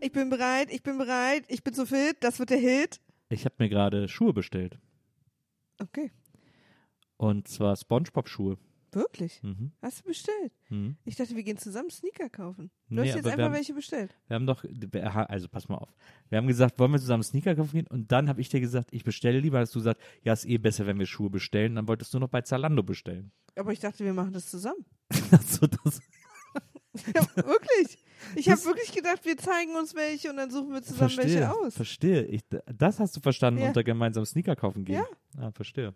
Ich bin bereit, ich bin bereit, ich bin so fit, das wird der Hit. Ich habe mir gerade Schuhe bestellt. Okay, Und zwar Spongebob-Schuhe. wirklich? Mhm. Hast du bestellt? Mhm. Ich dachte, wir gehen zusammen Sneaker kaufen. Du Nee, hast jetzt einfach haben- welche bestellt. Wir haben doch, also pass mal auf. Wir haben gesagt, wollen wir zusammen Sneaker kaufen gehen? Und dann habe ich dir gesagt, ich bestelle lieber, als du sagst, ja, ist eh besser, wenn wir Schuhe bestellen. Dann wolltest du noch bei Zalando bestellen. Aber ich dachte, wir machen das zusammen. Also das, Ja, wirklich. Ich habe wirklich gedacht, wir zeigen uns welche und dann suchen wir zusammen verstehe, welche aus. verstehe. Ich, das hast du verstanden Ja. unter gemeinsam Sneaker kaufen gehen. Ja. Ah, verstehe.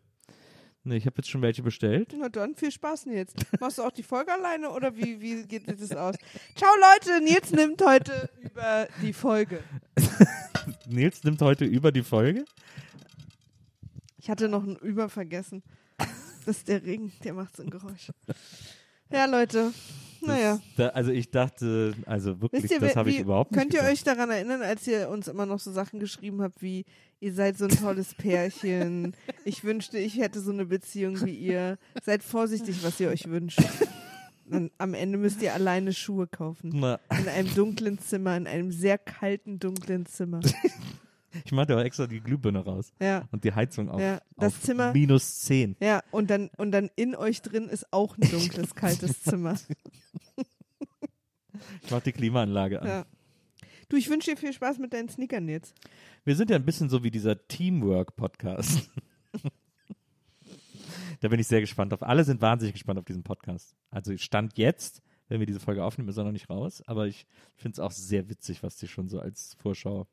Nee, ich habe jetzt schon welche bestellt. Na dann, viel Spaß, Nils. Machst du auch die Folge alleine oder wie, wie geht das aus? Ciao, Leute. Nils nimmt heute über die Folge. Nils nimmt heute über die Folge. Ich hatte noch ein Über vergessen. Das ist der Ring, der macht so ein Geräusch. Ja, Leute. Naja. Da, also ich dachte, also wirklich, ihr, das habe ich überhaupt nicht könnt ihr gedacht. euch daran erinnern, als ihr uns immer noch so Sachen geschrieben habt wie, ihr seid so ein tolles Pärchen, ich wünschte, ich hätte so eine Beziehung wie ihr. Seid vorsichtig, was ihr euch wünscht. Dann, am Ende müsst ihr alleine Schuhe kaufen. Na, In einem dunklen Zimmer, in einem sehr kalten, dunklen Zimmer. ich mache auch extra die Glühbirne raus Ja. und die Heizung auf, Ja, das auf Zimmer- minus 10. Ja, und dann, und dann in euch drin ist auch ein dunkles, kaltes Zimmer. Ich mache die Klimaanlage an. Ja. Du, ich wünsche dir viel Spaß mit deinen Sneakern jetzt. Wir sind ja ein bisschen so wie dieser Teamwork-Podcast. da bin ich sehr gespannt auf. Alle sind wahnsinnig gespannt auf diesen Podcast. Also Stand jetzt, wenn wir diese Folge aufnehmen, ist er noch nicht raus, aber ich finde es auch sehr witzig, was die schon so als Vorschau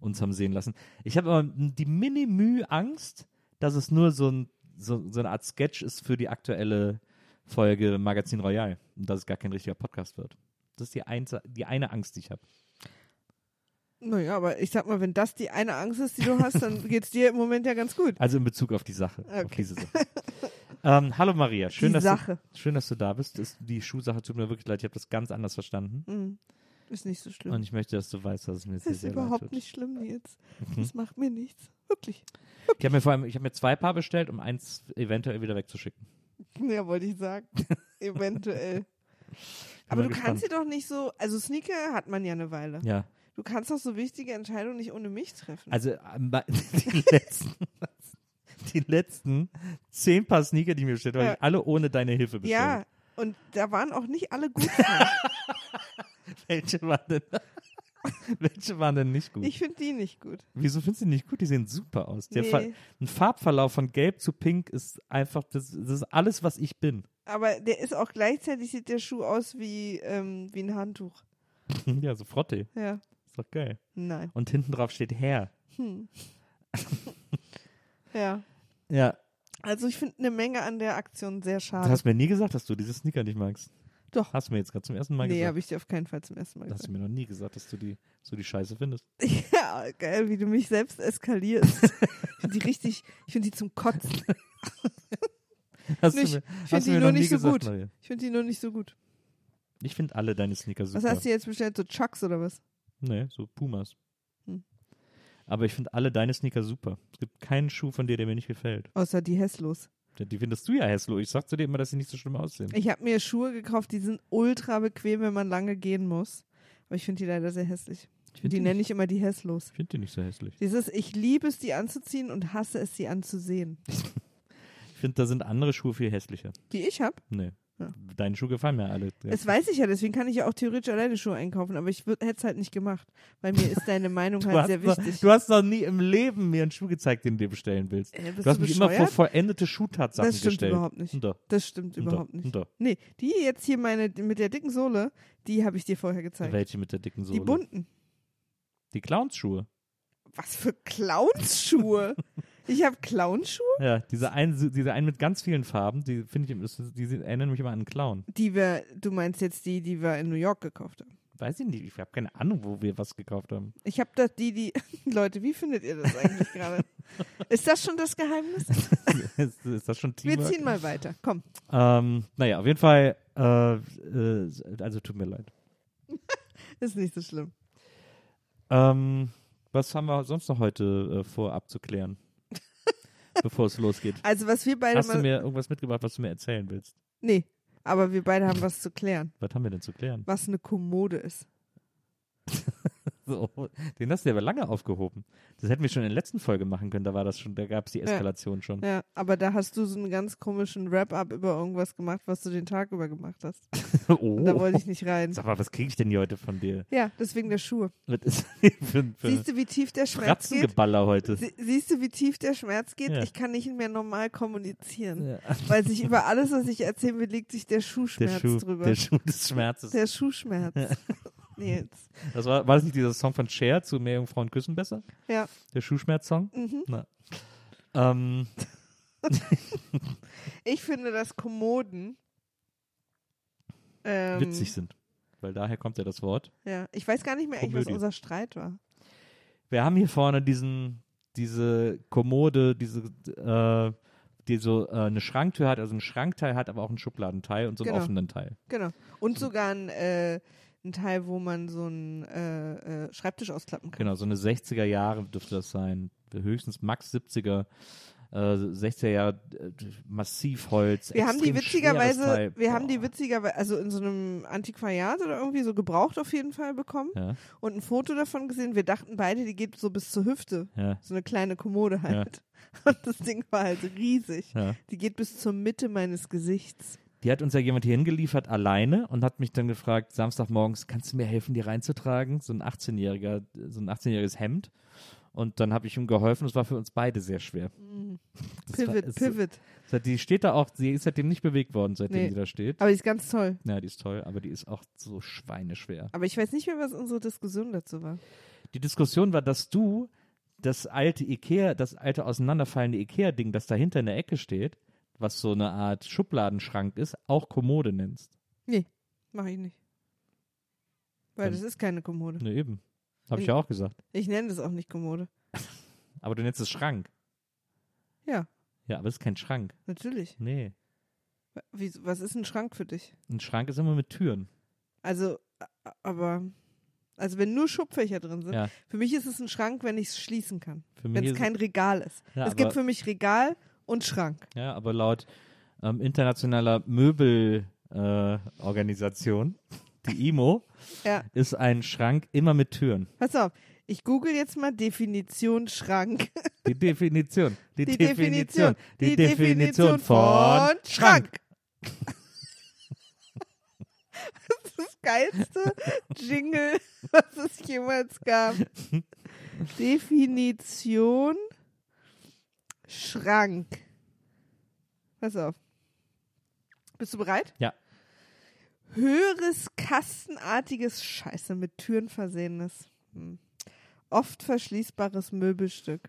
uns haben sehen lassen. Ich habe aber die Mini-Mühe Angst, dass es nur so, ein, so, so eine Art Sketch ist für die aktuelle Folge Magazin Royal und dass es gar kein richtiger Podcast wird. Das ist die, einz- die eine Angst, die ich habe. Naja, aber ich sag mal, wenn das die eine Angst ist, die du hast, dann geht's dir im Moment ja ganz gut. Also in Bezug auf die Sache. Auf Okay. diese Sache. ähm, hallo Maria, schön Die dass, Sache. Du, schön, dass du da bist. Ist, die Schuhsache tut mir wirklich leid, ich habe das ganz anders verstanden. Hm. Ist nicht so schlimm. Und ich möchte, dass du weißt, dass es mir sehr, ist sehr überhaupt nicht schlimm, Nils. Mhm. Das macht mir nichts. Wirklich. Ich habe mir vor allem, ich habe mir zwei Paar bestellt, um eins eventuell wieder wegzuschicken. Ja, wollte ich sagen. Eventuell. Aber du kannst sie doch nicht so, also Sneaker hat man ja eine Weile. Ja, Du kannst doch so wichtige Entscheidungen nicht ohne mich treffen. also ähm, die letzten, die letzten zehn Paar Sneaker, die ich mir bestellt habe, Ja. alle ohne deine Hilfe bestellt. ja, und da waren auch nicht alle gut. Welche waren denn, welche waren denn nicht gut? ich finde die nicht gut. Wieso findest du die nicht gut? Die sehen super aus. Der Nee. Fa ein Farbverlauf von gelb zu pink ist einfach, das, das ist alles, was ich bin. Aber der ist auch gleichzeitig sieht der Schuh aus wie, ähm, wie ein Handtuch. ja, so Frotte. Ja. Ist doch geil. Nein. Und hinten drauf steht Herr. Hm. ja. Ja. Also ich finde eine Menge an der Aktion sehr Du schade. hast mir nie gesagt, dass du diese Sneaker nicht magst. Doch. Hast du mir jetzt gerade zum ersten Mal nee, gesagt. habe ich dir auf keinen Fall zum ersten Mal Du hast gesagt. du mir noch nie gesagt, dass du die so die Scheiße findest. Ja, geil, wie du mich selbst eskalierst. ich finde die richtig, ich finde die zum Kotzen. Hast ich hast find du die nur nicht so gesagt, gut. Maria. Ich finde die nur nicht so gut. Ich finde alle deine Sneaker super. Was hast du jetzt bestellt? So Chucks oder was? Nee, so Pumas. Hm. Aber ich finde alle deine Sneaker super. Es gibt keinen Schuh von dir, der mir nicht gefällt. Außer die Hesslos. Die findest du ja hässlich. Ich sag zu dir immer, dass sie nicht so schlimm aussehen. Ich habe mir Schuhe gekauft, die sind ultra bequem, wenn man lange gehen muss. Aber ich finde die leider sehr hässlich. Die die nenne ich immer die Hesslos. Ich finde die nicht so hässlich. Dieses, ich liebe es, die anzuziehen und hasse es, sie anzusehen. Ich finde, da sind andere Schuhe viel hässlicher. Die ich habe. Nee. Ja. Deine Schuhe gefallen mir alle. Ja. Das weiß ich ja, deswegen kann ich ja auch theoretisch alleine Schuhe einkaufen, aber ich hätte es halt nicht gemacht, weil mir ist deine Meinung halt sehr noch, wichtig. du hast noch nie im Leben mir einen Schuh gezeigt, den du dir bestellen willst. Äh, Du hast du mich immer vor vollendete Schuhtatsachen Das stimmt gestellt. überhaupt nicht. Doch. Das stimmt Doch. überhaupt nicht. Doch. Nee, die jetzt hier meine mit der dicken Sohle, die habe ich dir vorher gezeigt. Welche mit der dicken Sohle? Die bunten. Die Clownsschuhe. Was für Clownsschuhe? ich habe Clownschuhe, Ja, diese einen, diese einen mit ganz vielen Farben, die finde ich, die erinnern mich immer an einen Clown. die wir, du meinst jetzt die, die wir in New York gekauft haben. Weiß ich nicht, ich habe keine Ahnung, wo wir was gekauft haben. Ich habe das die, die, Leute, wie findet ihr das eigentlich gerade? Ist das schon das Geheimnis? ist, ist das schon Wir Teamwork? ziehen mal weiter. Komm. Ähm, naja, auf jeden Fall, äh, äh, also tut mir leid. Ist nicht so schlimm. Ähm, was haben wir sonst noch heute äh, vor abzuklären? Bevor es losgeht. Also was wir beide Hast du mir irgendwas mitgebracht, was du mir erzählen willst? nee, aber wir beide haben was zu klären. Was haben wir denn zu klären? Was eine Kommode ist. So, den hast du aber lange aufgehoben. Das hätten wir schon in der letzten Folge machen können, da war das schon, da gab es die Eskalation schon. Ja, aber da hast du so einen ganz komischen Wrap-up über irgendwas gemacht, was du den Tag über gemacht hast. oh. Und da wollte ich nicht rein. Sag mal, was kriege ich denn hier heute von dir? Ja, deswegen der für Siehst du, wie tief der Schmerz geht? Heute? Sie, siehst du, wie tief der Schmerz geht? Ja. Ich kann nicht mehr normal kommunizieren. Ja. Weil sich über alles, was ich erzählen will, liegt sich der Der Schuhschmerz Schuh, drüber. der Schuh des Schmerzes. Der Schuhschmerz. Nils. Das war, war das nicht dieser Song von Cher zu Mehr Jungfrauen küssen besser? Ja. Der Schuhschmerz-Song? Mhm. Na. Ähm, Ich finde, dass Kommoden ähm, witzig sind. Weil daher kommt ja das Wort. Ja, ich weiß gar nicht mehr, eigentlich, was Komödie. unser Streit war. Wir haben hier vorne diesen, diese Kommode, diese, äh, die so äh, eine Schranktür hat, also einen Schrankteil hat, aber auch einen Schubladenteil und so einen Genau. offenen Teil. Genau. Und sogar ein, äh, ein Teil, wo man so einen äh, äh, Schreibtisch ausklappen kann. Genau, so eine 60er Jahre dürfte das sein. Höchstens max 70er. Äh, 60er Jahre äh, Massivholz. Wir haben die witzigerweise, wir haben die Boah. witzigerweise, also in so einem Antiquariat oder irgendwie so gebraucht auf jeden Fall bekommen Ja, und ein Foto davon gesehen. Wir dachten beide, die geht so bis zur Hüfte. ja, So eine kleine Kommode halt. Und das Ding war halt riesig. ja. Die geht bis zur Mitte meines Gesichts. Die hat uns ja jemand hier hingeliefert alleine und hat mich dann gefragt, Samstagmorgens, kannst du mir helfen, die reinzutragen? So ein 18-jähriger, so ein 18-jähriges Hemd. Und dann habe ich ihm geholfen. Es war für uns beide sehr schwer. Das war- Pivot, es- Pivot. es- Die steht da auch, sie ist seitdem nicht bewegt worden, seitdem Nee. sie da steht. Aber die ist ganz toll. Ja, die ist toll, aber die ist auch so schweineschwer. Aber ich weiß nicht mehr, was unsere Diskussion dazu war. Die Diskussion war, dass du das alte Ikea, das alte auseinanderfallende Ikea-Ding, das dahinter in der Ecke steht, was so eine Art Schubladenschrank ist, auch Kommode nennst. Mache ich nicht. Weil Dann- das ist keine Kommode. Ne, eben. Habe ich Nee. ja auch gesagt. Ich nenne das auch nicht Kommode. Aber du nennst es Schrank. Ja, Ja, aber es ist kein Schrank. natürlich. Nee. Wie, was ist ein Schrank für dich? Ein Schrank ist immer mit Türen. Also, aber, also wenn nur Schubfächer drin sind, Ja. für mich ist es ein Schrank, wenn ich es schließen kann. Wenn es kein Regal ist. Ja, es gibt für mich Regal und Schrank. Ja, aber laut ähm, internationaler Möbelorganisation, äh, die IMO, Ja. ist ein Schrank immer mit Türen. Pass auf, ich google jetzt mal Definition Schrank. Die Definition. Die, Die Definition. Definition. Die, Definition von Schrank. Das ist das geilste Jingle, was es jemals gab. Definition Schrank. Pass auf. Bist du bereit? Ja. Höheres, kastenartiges Scheiße mit Türen versehenes. Oft verschließbares Möbelstück.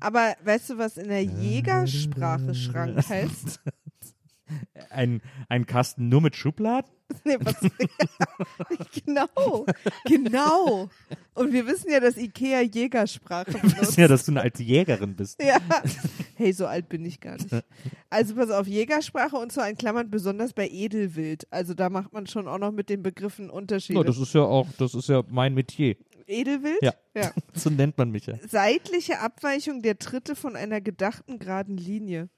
Aber weißt du, was in der Jägersprache Schrank heißt? Ein, ein Kasten nur mit Schubladen? Nee, was, genau, genau. Und wir wissen ja, dass Ikea Jägersprache Wir benutzt. wissen ja, dass du eine alte Jägerin bist. Ja. Hey, so alt bin ich gar nicht. Also pass auf, Jägersprache und zwar in Klammern besonders bei Edelwild. Also da macht man schon auch noch mit den Begriffen Unterschiede. No, das ist ja auch, das ist ja mein Metier. Edelwild? Ja. ja. So nennt man mich ja. Seitliche Abweichung der Tritte von einer gedachten geraden Linie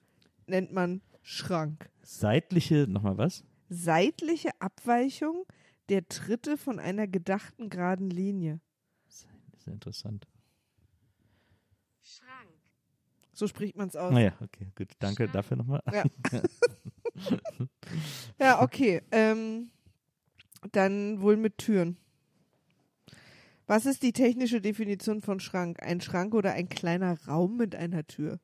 nennt man Schrank. Seitliche, nochmal was? Seitliche Abweichung der Tritte von einer gedachten geraden Linie. Das ist ja interessant. So spricht man es aus. Naja, okay, gut. Danke dafür nochmal. Ja. Ja, okay. Ähm, dann wohl mit Türen. Was ist die technische Definition von Schrank? Ein Schrank oder ein kleiner Raum mit einer Tür?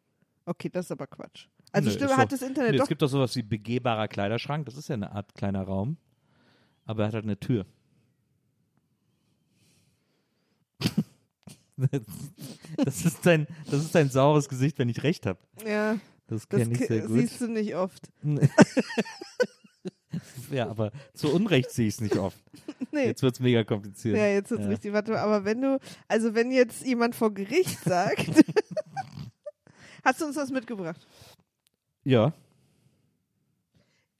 Okay, das ist aber Quatsch. Also Nö, stimmt, hat doch- das Internet Nee, doch. es gibt doch sowas wie begehbarer Kleiderschrank. Das ist ja eine Art kleiner Raum. Aber er hat halt eine Tür. Das ist dein, das ist dein saures Gesicht, wenn ich recht habe. Ja, Das kenne ich sehr gut. siehst du nicht oft. Ja, aber zu Unrecht sehe ich es nicht oft. Nee. Jetzt wird es mega kompliziert. Ja, jetzt wird's Ja. richtig. Warte, aber wenn du, also wenn jetzt jemand vor Gericht sagt, hast du uns was mitgebracht? Ja,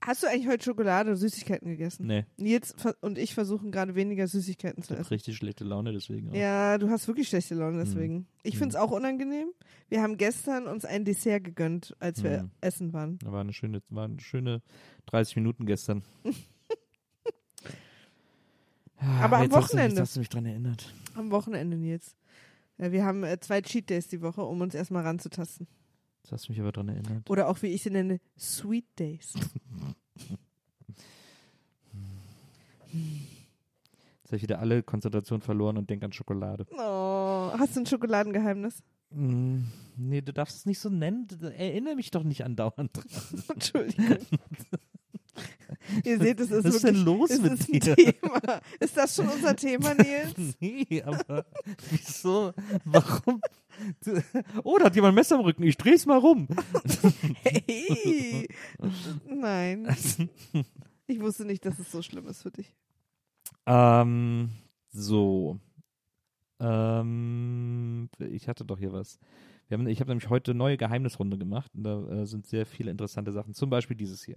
Hast du eigentlich heute Schokolade oder Süßigkeiten gegessen? nee. Nils und ich versuchen gerade weniger Süßigkeiten zu essen. richtig schlechte Laune deswegen. Auch. Ja, du hast wirklich schlechte Laune deswegen. Ich Mhm. finde es auch unangenehm. Wir haben gestern uns ein Dessert gegönnt, als wir Mhm. essen waren. Da war eine schöne, war eine schöne 30 Minuten gestern. Aber am jetzt hast du Wochenende. Hast du mich dran erinnert. Am Wochenende, Nils. Ja, wir haben äh, zwei Cheat Days die Woche, um uns erstmal ranzutasten. Jetzt hast du mich aber dran erinnert. Oder auch, wie ich sie nenne, Sweet Days. Jetzt habe ich wieder alle Konzentration verloren und denke an Schokolade. Oh, hast du ein Schokoladengeheimnis? Mm, nee, du darfst es nicht so nennen. Erinnere mich doch nicht andauernd dran. Entschuldigung. Ihr seht, es ist Was ist wirklich denn los mit ist dir? Thema. Ist das schon unser Thema, Nils? Nee, aber wieso? Warum? Oh, da hat jemand ein Messer im Rücken. Ich dreh's mal rum. Hey. Nein. Ich wusste nicht, dass es so schlimm ist für dich. Ähm, so. Ähm, ich hatte doch hier was. Haben, ich habe nämlich heute eine neue Geheimnisrunde gemacht und da äh, sind sehr viele interessante Sachen. Zum Beispiel dieses hier.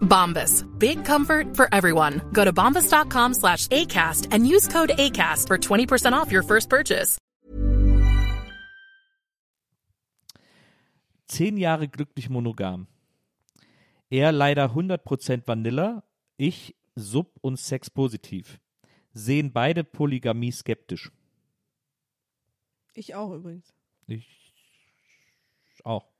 Bombas. Big comfort for everyone. Go to bombas.com slash ACAST and use code ACAST for 20% off your first purchase. Zehn Jahre glücklich monogam. Er leider 100% Vanilla, ich sub- und sexpositiv. Sehen beide Polygamie skeptisch. Ich auch übrigens. Ich auch. Aber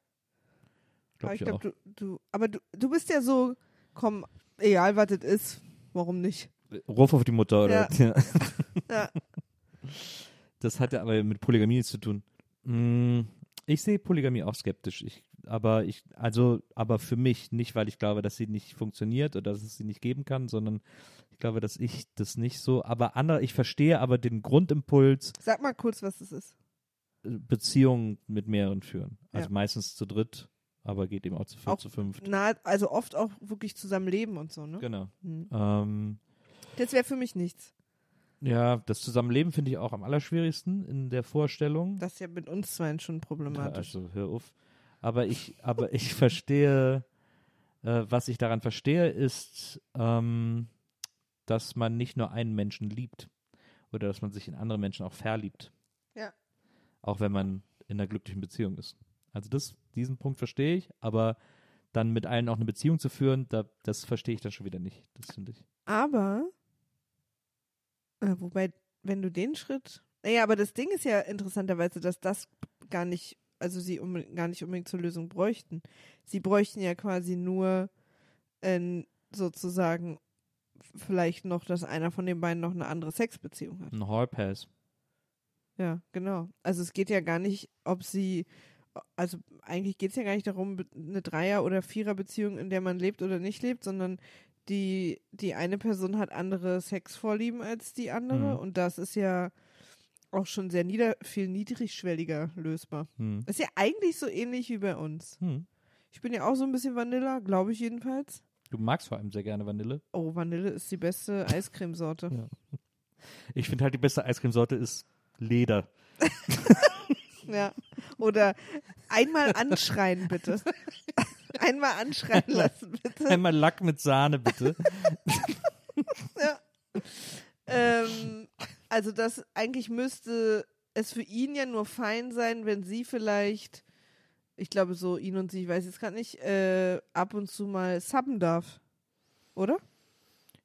Glaub ich ich glaube, auch. du, du, aber du, du bist ja so, komm, egal was das ist, warum nicht? Ruf auf die Mutter, oder? Ja. Ja. Das hat ja aber mit Polygamie nichts zu tun. Mm, Ich sehe Polygamie auch skeptisch. Ich, aber ich, also, aber für mich nicht, weil ich glaube, dass sie nicht funktioniert oder dass es sie nicht geben kann, sondern ich glaube, dass ich das nicht so. Aber andere, ich verstehe aber den Grundimpuls, Sag mal kurz, was das ist. Beziehungen mit mehreren führen. Also Ja. meistens zu dritt, aber geht eben auch zu vier, Auch zu fünft. Na, also oft auch wirklich zusammen leben und so, ne? Genau. Hm. Ähm, Das wäre für mich nichts. ja, das Zusammenleben finde ich auch am allerschwierigsten in der Vorstellung. Das ist ja mit uns zwei schon Ja, problematisch. also hör auf. Aber ich, aber ich verstehe, äh, was ich daran verstehe, ist, ähm, dass man nicht nur einen Menschen liebt oder dass man sich in andere Menschen auch verliebt. Ja. Auch wenn man in einer glücklichen Beziehung ist. Also das, diesen Punkt verstehe ich, aber dann mit allen auch eine Beziehung zu führen, da, das verstehe ich dann schon wieder nicht. Das finde ich. Aber, äh, wobei, wenn du den Schritt, naja, aber das Ding ist ja interessanterweise, dass das gar nicht, also sie unbedingt, gar nicht unbedingt zur Lösung bräuchten. Sie bräuchten ja quasi nur äh, sozusagen vielleicht noch, dass einer von den beiden noch eine andere Sexbeziehung hat. Ein Hallpass. Ja, genau. Also es geht ja gar nicht, ob sie, also eigentlich geht es ja gar nicht darum, eine Dreier- oder Vierer-Beziehung, in der man lebt oder nicht lebt, sondern die, die eine Person hat andere Sexvorlieben als die andere Mhm. und das ist ja auch schon sehr nieder, viel niedrigschwelliger lösbar. Hm. Ist ja eigentlich so ähnlich wie bei uns. Hm. Ich bin ja auch so ein bisschen Vanilla, glaube ich jedenfalls. Du magst vor allem sehr gerne Vanille. Oh, Vanille ist die beste Eiscremesorte. Ja. Ich finde halt die beste Eiscremesorte ist Leder. Ja. Oder einmal anschreien, bitte. einmal anschreien lassen, bitte. Einmal Lack mit Sahne, bitte. Ja. Ähm, also das eigentlich müsste es für ihn ja nur fein sein, wenn sie vielleicht, ich glaube so ihn und sie, ich weiß jetzt gerade nicht, äh, ab und zu mal subben darf. Oder?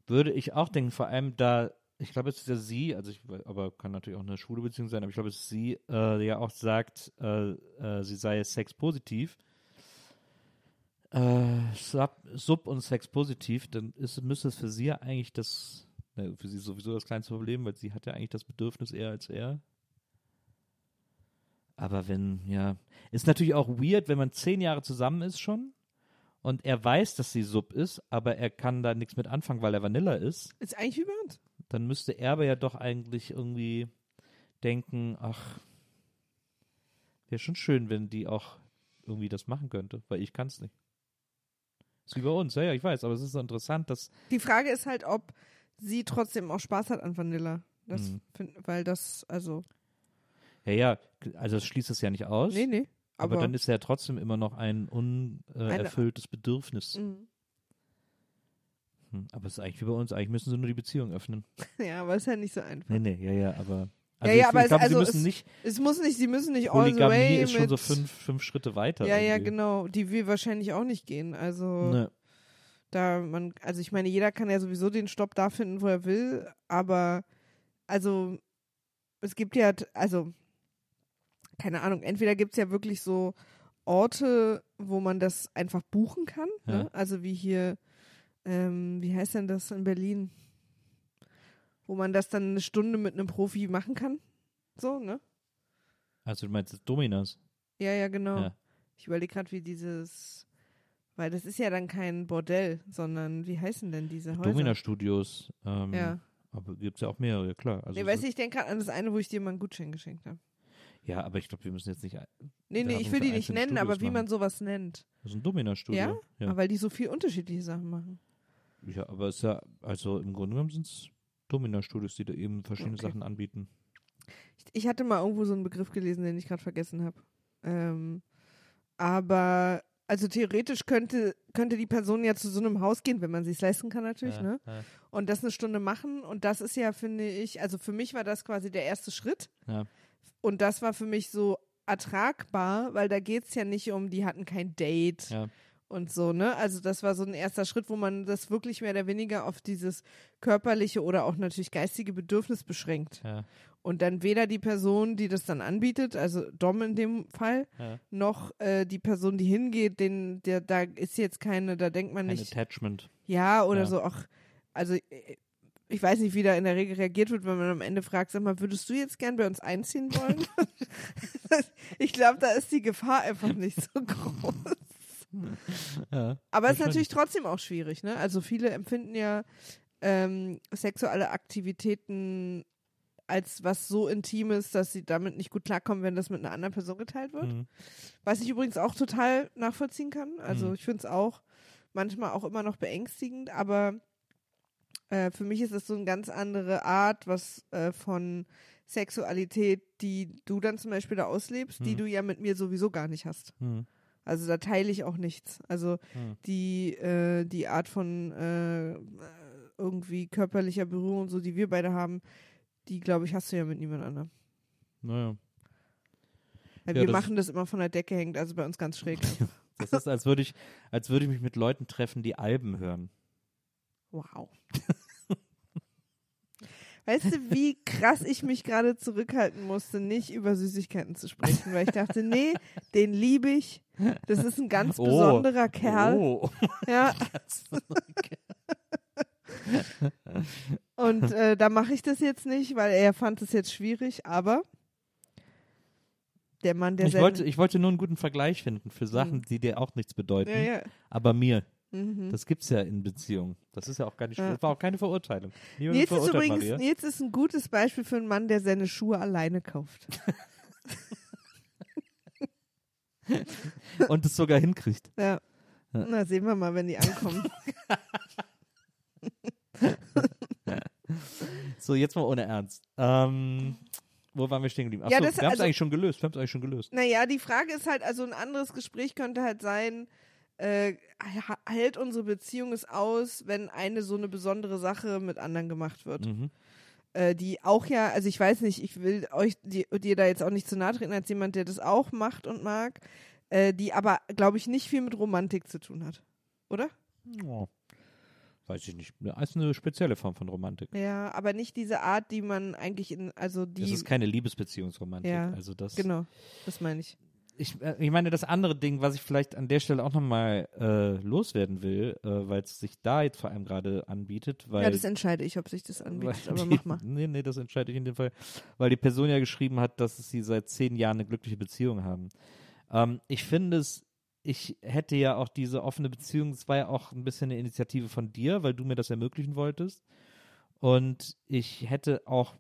Würde ich auch denken, vor allem da, ich glaube, es ist ja sie, also ich, aber kann natürlich auch eine schwule Beziehung sein, aber ich glaube, es ist sie, äh, ja auch sagt, äh, äh, sie sei sexpositiv. Äh, sub, sub und sexpositiv, dann ist, müsste es für sie ja eigentlich das, ne, für sie sowieso das kleinste Problem, weil sie hat ja eigentlich das Bedürfnis eher als er. Aber wenn, ja, ist natürlich auch weird, wenn man zehn Jahre zusammen ist schon und er weiß, dass sie Sub ist, aber er kann da nichts mit anfangen, weil er Vanilla ist, Ist eigentlich wie uns. Dann müsste er aber ja doch eigentlich irgendwie denken, ach, wäre schon schön, wenn die auch irgendwie das machen könnte, weil ich kann es nicht. Ist wie bei uns, ja, ja, ich weiß, aber es ist so interessant, dass Die Frage ist halt, ob sie trotzdem auch Spaß hat an Vanilla. Das Mhm. find, weil das, also, ja, ja, also es schließt es ja nicht aus, nee, nee. aber, Aber, dann ist ja trotzdem immer noch ein unerfülltes Bedürfnis. Mhm. Hm, aber es ist eigentlich wie bei uns, eigentlich müssen sie nur die Beziehung öffnen. Ja, aber ist ja nicht so einfach. Nee, nee, ja, ja, aber. Ja, Also ja, ich, aber ich es- glaube, also sie müssen es- nicht. Es muss nicht, sie müssen nicht all the way ist schon so fünf, fünf Schritte weiter. Ja, ja, irgendwie. genau. Die wir wahrscheinlich auch nicht gehen. Also Ne. da man, also ich meine, jeder kann ja sowieso den Stopp da finden, wo er will, aber also es gibt ja, also keine Ahnung, entweder gibt es ja wirklich so Orte, wo man das einfach buchen kann, Ja. ne? also wie hier, ähm, wie heißt denn das in Berlin, wo man das dann eine Stunde mit einem Profi machen kann, so, ne? Also du meinst jetzt Dominas? Ja, ja, genau. Ja. Ich überlege gerade, wie dieses, weil das ist ja dann kein Bordell, sondern wie heißen denn diese Häuser? Domina-Studios. Ähm, Ja. Aber gibt es ja auch mehrere, ja, klar. Also nee, so- weiß ich, denke gerade an das eine, wo ich dir mal einen Gutschein geschenkt habe. Ja, aber ich glaube, wir müssen jetzt nicht. Nee, nee, ich will die nicht nennen, aber Studios wie man sowas nennt. Das ist ein Domina-Studio. Ja? Ja? Aber weil die so viel unterschiedliche Sachen machen. Ja, aber es ist ja, also im Grunde genommen sind es Domina-Studios, die da eben verschiedene Okay. Sachen anbieten. Ich, ich hatte mal irgendwo so einen Begriff gelesen, den ich gerade vergessen habe. Ähm, aber, also theoretisch könnte, könnte die Person ja zu so einem Haus gehen, wenn man sich leisten kann natürlich, ja, ne? Ja, Und das eine Stunde machen. Und das ist ja, finde ich, also für mich war das quasi der erste Schritt. ja. Und das war für mich so ertragbar, weil da geht es ja nicht um, die hatten kein Date ja. Und so, ne? Also das war so ein erster Schritt, wo man das wirklich mehr oder weniger auf dieses körperliche oder auch natürlich geistige Bedürfnis beschränkt. ja. Und dann weder die Person, die das dann anbietet, also Dom in dem Fall, ja. noch äh, die Person, die hingeht, den, der, da ist jetzt keine, da denkt man Ein nicht, Attachment. ja, oder Ja. so, ach, also äh, ich weiß nicht, wie da in der Regel reagiert wird, wenn man am Ende fragt, sag mal, würdest du jetzt gern bei uns einziehen wollen? ich glaube, da ist die Gefahr einfach nicht so groß. Ja. Aber es ist natürlich trotzdem auch schwierig, ne? Also viele empfinden ja ähm, sexuelle Aktivitäten als was so Intimes, dass sie damit nicht gut klarkommen, wenn das mit einer anderen Person geteilt wird. Mhm. Was ich übrigens auch total nachvollziehen kann. Also Mhm. ich finde es auch manchmal auch immer noch beängstigend, aber äh, für mich ist es so eine ganz andere Art, was äh, von Sexualität, die du dann zum Beispiel da auslebst, die Mhm. du ja mit mir sowieso gar nicht hast. Also da teile ich auch nichts. Also Mhm. die, äh, die Art von äh, irgendwie körperlicher Berührung und so, die wir beide haben, die, glaube ich, hast du ja mit niemand anderem. Naja. Ja, wir das- machen das immer von der Decke hängt, also bei uns ganz schräg. Das ist, als würde ich, als würde ich mich mit Leuten treffen, die Alben hören. Wow. Weißt du, wie krass ich mich gerade zurückhalten musste, nicht über Süßigkeiten zu sprechen, weil ich dachte, nee, den liebe ich. Das ist ein ganz Oh. besonderer Kerl. Oh. Ja. Und äh, da mache ich das jetzt nicht, weil er fand es jetzt schwierig, aber der Mann, der Ich wollte, ich wollte nur einen guten Vergleich finden für Sachen, Mhm. die dir auch nichts bedeuten, ja, ja. aber mir. Mhm. Das gibt's ja in Beziehungen. Das ist ja auch gar nicht, Ja. das war auch keine Verurteilung. Niemand Nils ist übrigens, Maria. Nils ist ein gutes Beispiel für einen Mann, der seine Schuhe alleine kauft. Und es sogar hinkriegt. Ja. Ja. Na, sehen wir mal, wenn die ankommen. So, jetzt mal ohne Ernst. Ähm, wo waren wir stehen geblieben? Achso, Ja, das- wir haben es also- eigentlich schon gelöst. Wir haben es eigentlich schon gelöst. Naja, die Frage ist halt, also ein anderes Gespräch könnte halt sein, äh, hält unsere Beziehung es aus, wenn eine so eine besondere Sache mit anderen gemacht wird? Mhm. Äh, die auch ja, also ich weiß nicht, ich will euch die, dir da jetzt auch nicht zu nahe treten als jemand, der das auch macht und mag, äh, die aber, glaube ich, nicht viel mit Romantik zu tun hat. Oder? Oh. Weiß ich nicht. Das ist eine spezielle Form von Romantik. Ja, aber nicht diese Art, die man eigentlich in, also die. Das ist keine Liebesbeziehungsromantik. Ja, also das, Genau, das meine ich. Ich, äh, ich meine, das andere Ding, was ich vielleicht an der Stelle auch nochmal äh, loswerden will, äh, weil es sich da jetzt vor allem gerade anbietet, weil. ja, das entscheide ich, ob sich das anbietet, aber die, mach mal. Nee, nee, das entscheide ich in dem Fall. Weil die Person ja geschrieben hat, dass sie seit zehn Jahren eine glückliche Beziehung haben. Ähm, ich finde es, ich hätte ja auch diese offene Beziehung, es war ja auch ein bisschen eine Initiative von dir, weil du mir das ermöglichen wolltest. Und ich hätte auch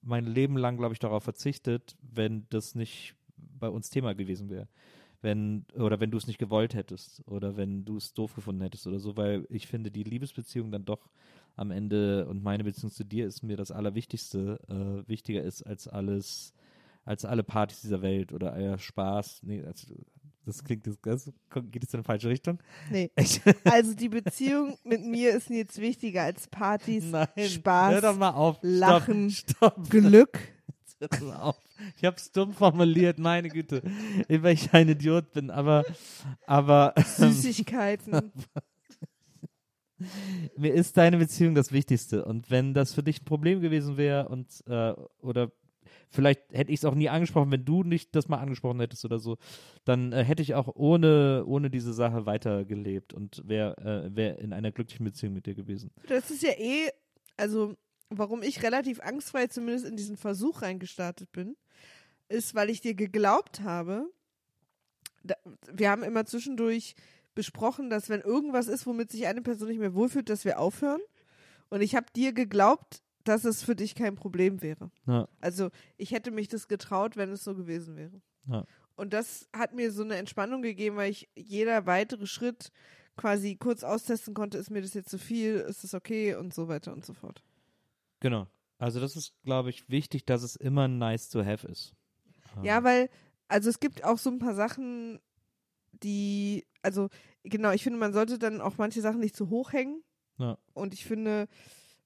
mein Leben lang, glaube ich, darauf verzichtet, wenn das nicht bei uns Thema gewesen wäre. Wenn, oder wenn du es nicht gewollt hättest oder wenn du es doof gefunden hättest oder so, weil ich finde, die Liebesbeziehung dann doch am Ende und meine Beziehung zu dir ist mir das Allerwichtigste, äh, wichtiger ist als alles, als alle Partys dieser Welt oder euer Spaß. Nee, das, das klingt, das, das geht jetzt in die falsche Richtung. Nee. Ich, Also die Beziehung mit mir ist mir jetzt wichtiger als Partys, nein, Spaß, hör doch mal auf. Lachen, Stopp, stopp. Glück. Mal auf. Ich hab's dumm formuliert, meine Güte. Weil ich ein Idiot bin, aber, aber ähm, Süßigkeiten. mir ist deine Beziehung das Wichtigste. Und wenn das für dich ein Problem gewesen wäre und äh, oder vielleicht hätte ich es auch nie angesprochen, wenn du nicht das mal angesprochen hättest oder so, dann äh, hätte ich auch ohne, ohne diese Sache weitergelebt und wäre äh, wär in einer glücklichen Beziehung mit dir gewesen. Das ist ja eh, also warum ich relativ angstfrei zumindest in diesen Versuch reingestartet bin, ist, weil ich dir geglaubt habe, da, wir haben immer zwischendurch besprochen, dass wenn irgendwas ist, womit sich eine Person nicht mehr wohlfühlt, dass wir aufhören. Und ich habe dir geglaubt, dass es für dich kein Problem wäre. Ja. Also ich hätte mich das getraut, wenn es so gewesen wäre. Ja. Und das hat mir so eine Entspannung gegeben, weil ich jeder weitere Schritt quasi kurz austesten konnte, ist mir das jetzt zu viel, ist es okay und so weiter und so fort. Genau. Also das ist, glaube ich, wichtig, dass es immer nice to have ist. Ja, weil, also es gibt auch so ein paar Sachen, die, also genau, ich finde, man sollte dann auch manche Sachen nicht zu hoch hängen. Ja. Und ich finde,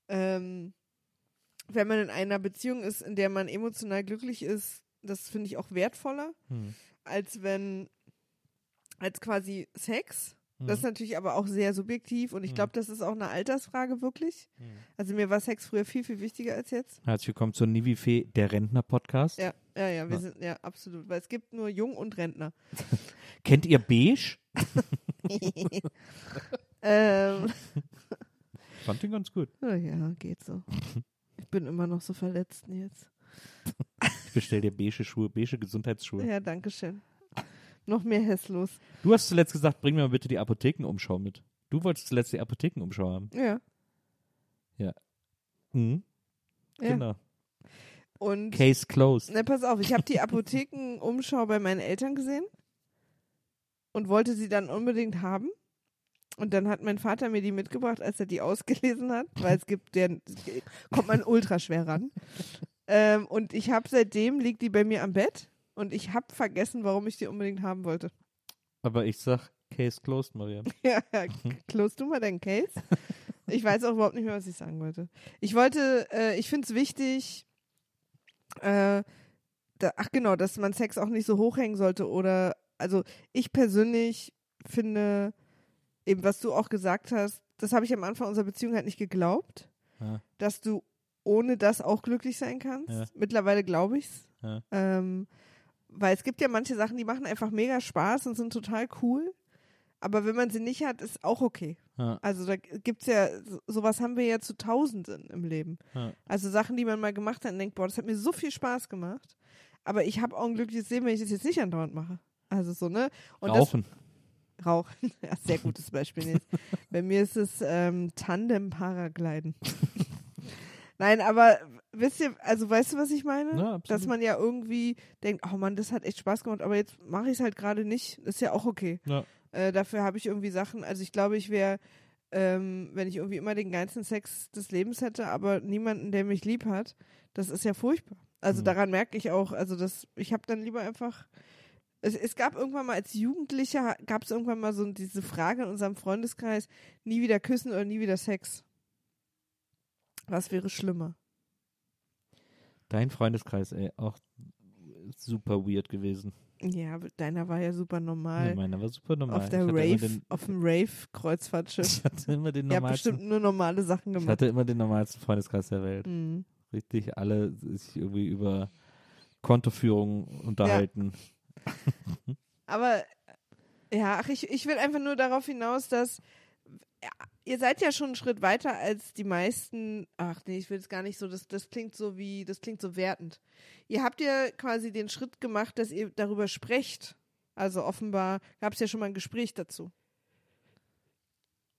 ähm, wenn man in einer Beziehung ist, in der man emotional glücklich ist, das finde ich auch wertvoller, Hm. als wenn, als quasi Sex. Das ist Mhm. natürlich aber auch sehr subjektiv und ich Mhm. glaube, das ist auch eine Altersfrage wirklich. Mhm. Also mir war Sex früher viel, viel wichtiger als jetzt. Herzlich willkommen zur Nivifee, der Rentner-Podcast. Ja, ja, ja, wir Ja. sind, ja, absolut. Weil es gibt nur Jung und Rentner. Kennt ihr Beige? ähm, Ich fand den ganz gut. na ja, geht so. Ich bin immer noch so verletzt jetzt. Ich bestell dir beige Schuhe, beige Gesundheitsschuhe. Ja, danke schön. Noch mehr hässlos. Du hast zuletzt gesagt, bring mir mal bitte die Apothekenumschau mit. Du wolltest zuletzt die Apothekenumschau haben. Ja. Mhm. ja. Genau. Und Case closed. Na, pass auf, ich habe die Apothekenumschau bei meinen Eltern gesehen und wollte sie dann unbedingt haben. Und dann hat mein Vater mir die mitgebracht, als er die ausgelesen hat, weil es gibt, der kommt man ultra schwer ran. ähm, und ich habe seitdem liegt die bei mir am Bett und ich habe vergessen, warum ich die unbedingt haben wollte. Aber ich sag Case closed, Mariam. ja, close du mal deinen Case. Ich weiß auch überhaupt nicht mehr, was ich sagen wollte. Ich wollte, äh, ich finde es wichtig, äh, da, ach genau, dass man Sex auch nicht so hochhängen sollte oder, also ich persönlich finde, eben was du auch gesagt hast, das habe ich am Anfang unserer Beziehung halt nicht geglaubt, Ja. dass du ohne das auch glücklich sein kannst. Ja. Mittlerweile glaube ich's. Ja. Ähm, weil es gibt ja manche Sachen, die machen einfach mega Spaß und sind total cool. Aber wenn man sie nicht hat, ist auch okay. Ja. Also da gibt's ja, so- sowas haben wir ja zu Tausenden im Leben. Ja. Also Sachen, die man mal gemacht hat und denkt, boah, das hat mir so viel Spaß gemacht. Aber ich habe auch ein glückliches Leben, wenn ich das jetzt nicht andauernd mache. Also so, ne? Und Rauchen. Das, Rauchen. Ja, sehr gutes Beispiel. Nils. Bei mir ist es ähm, Tandem-Paragliden. Nein, aber wisst ihr, also weißt du, was ich meine? Ja, absolut. Dass man ja irgendwie denkt, oh Mann, das hat echt Spaß gemacht, aber jetzt mache ich es halt gerade nicht. ist ja auch okay. Ja. Äh, dafür habe ich irgendwie Sachen, also ich glaube, ich wäre, ähm, wenn ich irgendwie immer den geilsten Sex des Lebens hätte, aber niemanden, der mich lieb hat, das ist ja furchtbar. Also Mhm. daran merke ich auch, also das, ich habe dann lieber einfach, es, es gab irgendwann mal als Jugendlicher, gab es irgendwann mal so diese Frage in unserem Freundeskreis, nie wieder küssen oder nie wieder Sex. Was wäre schlimmer? Dein Freundeskreis, ey, auch super weird gewesen. Ja, deiner war ja super Ja, normal. meiner war super normal. auf der ich Rave, den, auf dem Rave-Kreuzfahrtschiff. ich hatte immer den normalsten, bestimmt nur normale Sachen ich gemacht. hatte immer den normalsten Freundeskreis der Welt. Mhm. Richtig, alle sich irgendwie über Kontoführung unterhalten. Aber ja, ach, ich, ich will einfach nur darauf hinaus, dass ja, ihr seid ja schon einen Schritt weiter als die meisten. Ach nee, ich will es gar nicht so. Das, das klingt so wie, das klingt so wertend. Ihr habt ja quasi den Schritt gemacht, dass ihr darüber sprecht. Also offenbar gab es ja schon mal ein Gespräch dazu.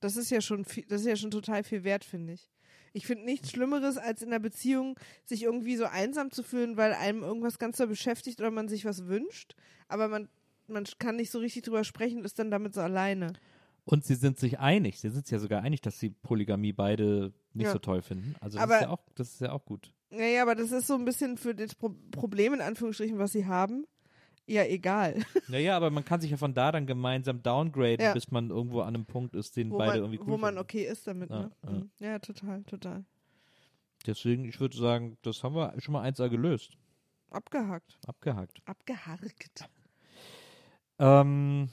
Das ist ja schon, viel, das ist ja schon total viel wert, finde ich. Ich finde nichts Schlimmeres, als in einer Beziehung sich irgendwie so einsam zu fühlen, weil einem irgendwas ganz doll beschäftigt oder man sich was wünscht, aber man, man kann nicht so richtig drüber sprechen und ist dann damit so alleine. Und sie sind sich einig, sie sind sich ja sogar einig, dass sie Polygamie beide nicht Ja. so toll finden. Also das Aber- ist ja auch, das ist ja auch gut. Naja, aber das ist so ein bisschen für das Pro Problem, in Anführungsstrichen, was sie haben, ja egal. Naja, aber man kann sich ja von da dann gemeinsam downgraden, Ja. bis man irgendwo an einem Punkt ist, den wo beide man, irgendwie cool wo man finden. okay ist damit. Ja, ne? ja. Mhm. ja, total, total. Deswegen, ich würde sagen, das haben wir schon mal 1A gelöst. Abgehakt. Abgehakt. Abgeharkt. Ähm,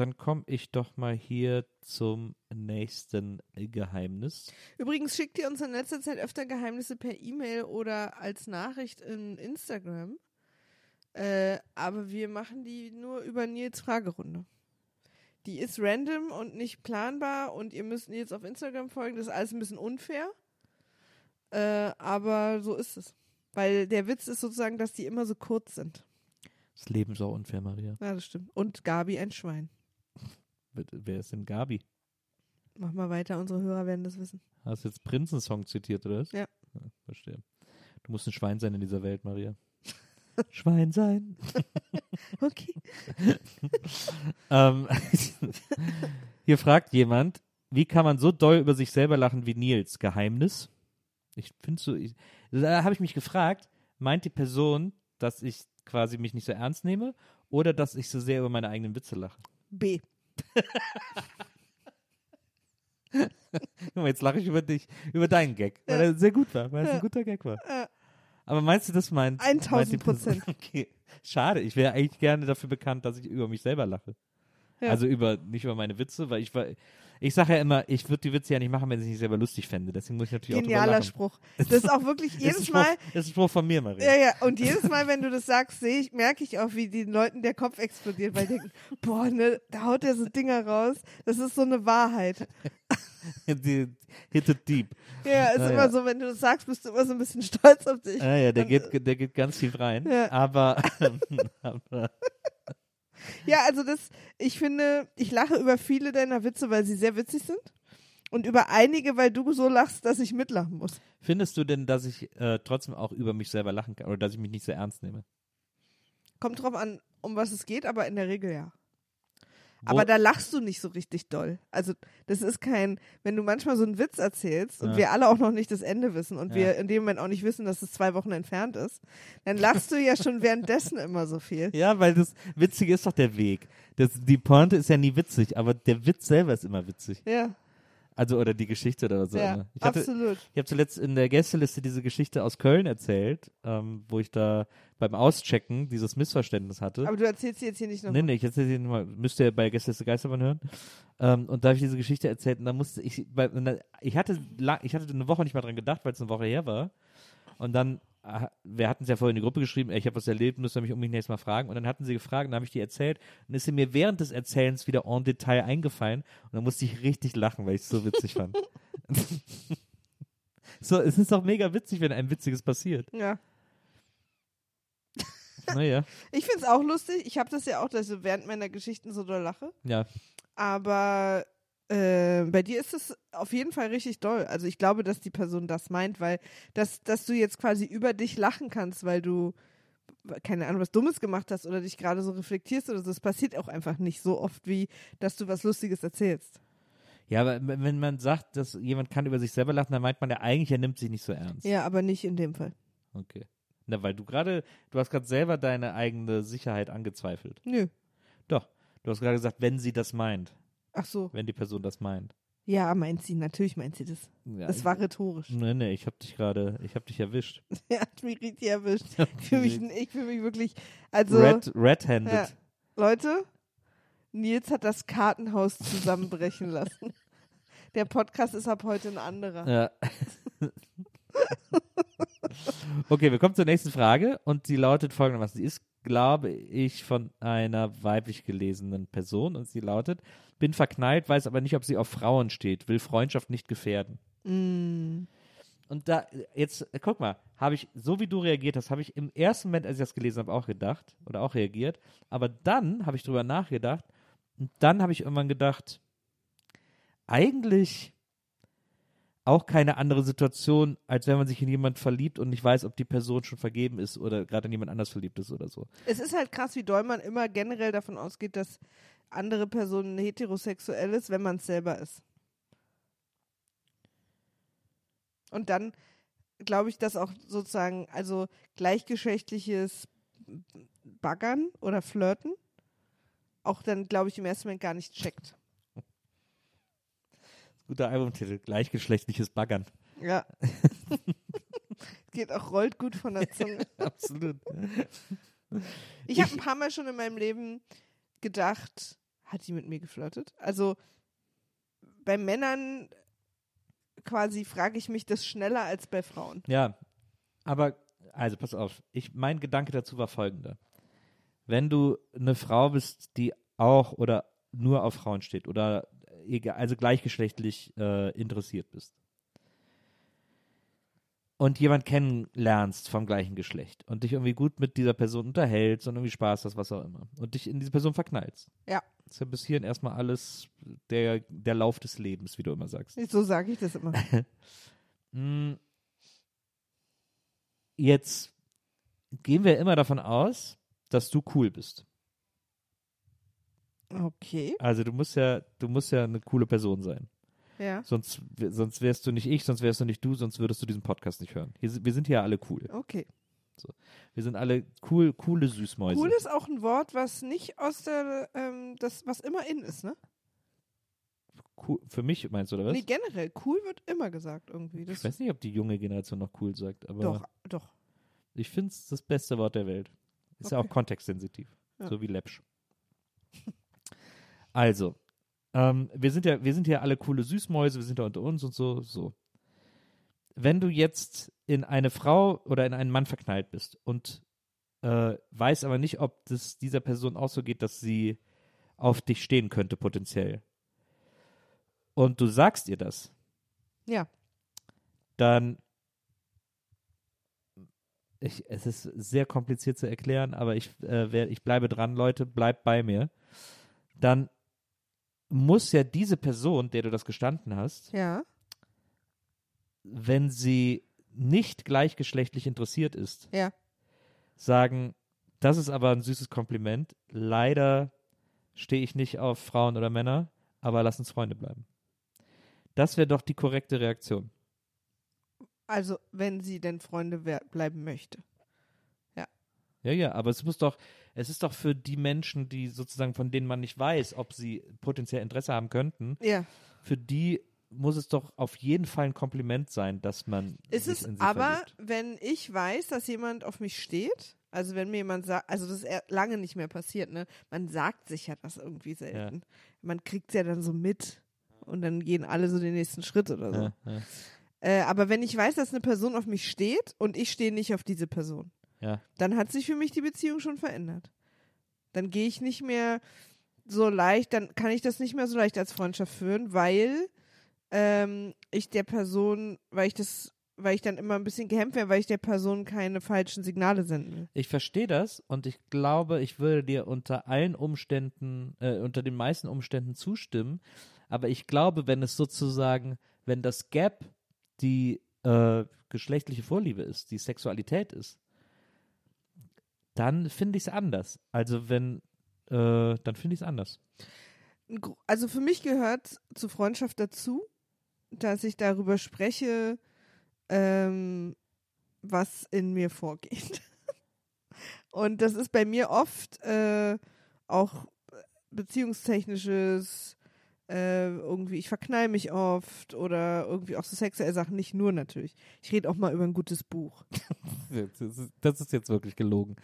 dann komme ich doch mal hier zum nächsten Geheimnis. Übrigens schickt ihr uns in letzter Zeit öfter Geheimnisse per E-Mail oder als Nachricht in Instagram. Äh, aber wir machen die nur über Nils Fragerunde. Die ist random und nicht planbar und ihr müsst Nils auf Instagram folgen. Das ist alles ein bisschen unfair. Äh, aber so ist es. Weil der Witz ist sozusagen, dass die immer so kurz sind. Das Leben ist auch unfair, Maria. Ja, das stimmt. Und Gabi ein Schwein. Wer- ist denn Gabi? Mach mal weiter, unsere Hörer werden das wissen. Hast du jetzt Prinzensong zitiert, oder was? Ja. Verstehe. Du musst ein Schwein sein in dieser Welt, Maria. Schwein sein. Okay. ähm, hier fragt jemand, wie kann man so doll über sich selber lachen wie Nils? Geheimnis? Ich finde so, ich, da habe ich mich gefragt, meint die Person, dass ich quasi mich nicht so ernst nehme oder dass ich so sehr über meine eigenen Witze lache? B. Jetzt lache ich über dich, über deinen Gag, weil er sehr gut war, weil es ein guter Gag war. Ja. Aber meinst du, das meint? 1000 meint die Person- Prozent. Okay, schade. Ich wäre eigentlich gerne dafür bekannt, dass ich über mich selber lache. Ja. Also über nicht über meine Witze, weil ich war, ich sage ja immer, ich würde die Witze ja nicht machen, wenn ich es nicht selber lustig fände. Deswegen muss ich natürlich auch Genialer lachen. Spruch. Das ist auch wirklich jedes Spruch, Mal. ist ein Spruch von mir, Maria. Ja, ja, und jedes Mal, wenn du das sagst, sehe ich, merke ich auch, wie den Leuten der Kopf explodiert, weil die denken, boah, ne, da haut er so Dinger raus. Das ist so eine Wahrheit. die, hit it deep. Ja, ist Ja, immer ja. so, wenn du das sagst, bist du immer so ein bisschen stolz auf dich. Ah, ja, der Und, äh, geht, der geht ganz tief rein. Ja. Aber, aber Ja, also das, ich finde, ich lache über viele deiner Witze, weil sie sehr witzig sind. Und über einige, weil du so lachst, dass ich mitlachen muss. findest du denn, dass ich äh, trotzdem auch über mich selber lachen kann oder dass ich mich nicht so ernst nehme? Kommt drauf an, um was es geht, aber in der Regel ja. Aber da lachst du nicht so richtig doll. Also das ist kein, wenn du manchmal so einen Witz erzählst und Ja. wir alle auch noch nicht das Ende wissen und Ja. wir in dem Moment auch nicht wissen, dass es zwei Wochen entfernt ist, dann lachst du ja schon währenddessen immer so viel. Ja, weil das Witzige ist doch der Weg. Das, die Pointe ist ja nie witzig, aber der Witz selber ist immer witzig. Ja. Also, oder die Geschichte oder so. Ja. Ich hatte, absolut. Ich habe zuletzt in der Gästeliste diese Geschichte aus Köln erzählt, ähm, wo ich da beim Auschecken dieses Missverständnis hatte. Aber du erzählst sie jetzt hier nicht noch. Nee, nee, ich erzähle sie nochmal. Müsst ihr bei Gästeliste Geisterbahn hören. Ähm, und da habe ich diese Geschichte erzählt und da musste ich, bei, ich hatte, lang, ich hatte eine Woche nicht mal dran gedacht, weil es eine Woche her war. Und dann, wir hatten es ja vorher in die Gruppe geschrieben, ey, ich habe was erlebt, müsst ihr mich unbedingt nächstes Mal fragen. Und dann hatten sie gefragt und dann habe ich die erzählt und ist sie mir während des Erzählens wieder en Detail eingefallen und dann musste ich richtig lachen, weil ich es so witzig fand. so, es ist doch mega witzig, wenn einem Witziges passiert. Ja. Naja, Ich find's auch lustig. Ich habe das ja auch, dass ich so während meiner Geschichten so doll lache. ja. Aber äh, bei dir ist es auf jeden Fall richtig doll. Also ich glaube, dass die Person das meint, weil dass, dass du jetzt quasi über dich lachen kannst, weil du keine Ahnung, was Dummes gemacht hast oder dich gerade so reflektierst oder so. Das passiert auch einfach nicht so oft, wie dass du was Lustiges erzählst. Ja, aber wenn wenn man sagt, dass jemand kann über sich selber lachen, dann meint man ja eigentlich, er nimmt sich nicht so ernst. Ja, aber nicht in dem Fall. Okay. Na, weil du gerade, du hast gerade selber deine eigene Sicherheit angezweifelt. Nö. Doch. Du hast gerade gesagt, wenn sie das meint. Ach so. Wenn die Person das meint. Ja, meint sie. Natürlich meint sie das. Ja, Das war rhetorisch. Nee, nee, ich hab dich gerade, ich hab dich erwischt. Er hat mich richtig erwischt. Ich fühle mich, ich fühl mich wirklich, also Red, red-handed. Ja. Leute, Nils hat das Kartenhaus zusammenbrechen lassen. Der Podcast ist ab heute ein anderer. Ja. okay, wir kommen zur nächsten Frage und sie lautet folgendermaßen. Sie ist, glaube ich, von einer weiblich gelesenen Person und sie lautet, bin verknallt, weiß aber nicht, ob sie auf Frauen steht, will Freundschaft nicht gefährden. Mm. Und da, jetzt, guck mal, habe ich, so wie du reagiert hast, habe ich im ersten Moment, als ich das gelesen habe, auch gedacht oder auch reagiert. Aber dann habe ich drüber nachgedacht und dann habe ich irgendwann gedacht, eigentlich auch keine andere Situation, als wenn man sich in jemand verliebt und nicht weiß, ob die Person schon vergeben ist oder gerade in jemand anders verliebt ist oder so. Es ist halt krass, wie doll man immer generell davon ausgeht, dass andere Personen heterosexuell ist, wenn man es selber ist. Und dann glaube ich, dass auch sozusagen, also gleichgeschlechtliches Baggern oder Flirten auch dann, glaube ich, im ersten Moment gar nicht checkt. Guter Albumtitel, gleichgeschlechtliches Baggern. Ja. Geht auch, rollt gut von der Zunge. Absolut. Ich habe ein paar Mal schon in meinem Leben gedacht, hat die mit mir geflirtet? Also bei Männern quasi frage ich mich das schneller als bei Frauen. Ja, aber, also pass auf, ich, mein Gedanke dazu war folgender. Wenn du eine Frau bist, die auch oder nur auf Frauen steht oder egal, also gleichgeschlechtlich äh, interessiert bist und jemand kennenlernst vom gleichen Geschlecht und dich irgendwie gut mit dieser Person unterhältst und irgendwie Spaß hast, was auch immer und dich in diese Person verknallst. Ja. Das ist ja bis hierhin erstmal alles der, der Lauf des Lebens, wie du immer sagst. So sage ich das immer. Mm. Jetzt gehen wir immer davon aus, dass du cool bist. Okay. Also du musst ja, du musst ja eine coole Person sein. Ja. Sonst, sonst wärst du nicht ich, sonst wärst du nicht du, sonst würdest du diesen Podcast nicht hören. Hier, wir sind hier alle cool. Okay. Wir sind alle cool, coole Süßmäuse. Cool ist auch ein Wort, was nicht aus der, ähm, das, was immer in ist, ne? Cool, für mich meinst du, oder was? Nee, generell. Cool wird immer gesagt irgendwie. Das ich weiß nicht, ob die junge Generation noch cool sagt, aber doch, doch. ich finde es das beste Wort der Welt. Ist ja Okay. auch kontextsensitiv. Ja. So wie Läppsch. Also, ähm, wir sind ja, wir sind ja alle coole Süßmäuse, wir sind ja unter uns und so, so. Wenn du jetzt in eine Frau oder in einen Mann verknallt bist und äh, weiß aber nicht, ob das dieser Person auch so geht, dass sie auf dich stehen könnte, potenziell. Und du sagst ihr das, Ja. dann ich, es ist sehr kompliziert zu erklären, aber ich, äh, wer, ich bleibe dran, Leute, bleibt bei mir. Dann muss ja diese Person, der du das gestanden hast, Ja. wenn sie nicht gleichgeschlechtlich interessiert ist, Ja. sagen, das ist aber ein süßes Kompliment. Leider stehe ich nicht auf Frauen oder Männer, aber lass uns Freunde bleiben. Das wäre doch die korrekte Reaktion. Also, wenn sie denn Freunde bleiben möchte. Ja, ja, aber es muss doch, es ist doch für die Menschen, die sozusagen von denen man nicht weiß, ob sie potenziell Interesse haben könnten, Ja. für die muss es doch auf jeden Fall ein Kompliment sein, dass man Ist es aber, verliebt. wenn ich weiß, dass jemand auf mich steht, also wenn mir jemand sagt, also das ist lange nicht mehr passiert, ne? Man sagt sich ja das irgendwie selten. Man kriegt es ja dann so mit und dann gehen alle so den nächsten Schritt oder so. Ja, ja, Äh, aber wenn ich weiß, dass eine Person auf mich steht und ich stehe nicht auf diese Person, ja. dann hat sich für mich die Beziehung schon verändert. Dann gehe ich nicht mehr so leicht, dann kann ich das nicht mehr so leicht als Freundschaft führen, weil ähm, ich der Person, weil ich das, weil ich dann immer ein bisschen gehemmt wäre, weil ich der Person keine falschen Signale senden will. Ich verstehe das und ich glaube, ich würde dir unter allen Umständen, äh, unter den meisten Umständen zustimmen. Aber ich glaube, wenn es sozusagen, wenn das Gap die äh, geschlechtliche Vorliebe ist, die Sexualität ist, dann finde ich es anders. Also wenn, äh, dann finde ich es anders. Also für mich gehört zu Freundschaft dazu, dass ich darüber spreche, ähm, was in mir vorgeht. Und das ist bei mir oft äh, auch beziehungstechnisches, äh, irgendwie, ich verknall mich oft oder irgendwie auch so sexuelle Sachen, nicht nur natürlich. Ich rede auch mal über ein gutes Buch. Das ist, das ist jetzt wirklich gelogen.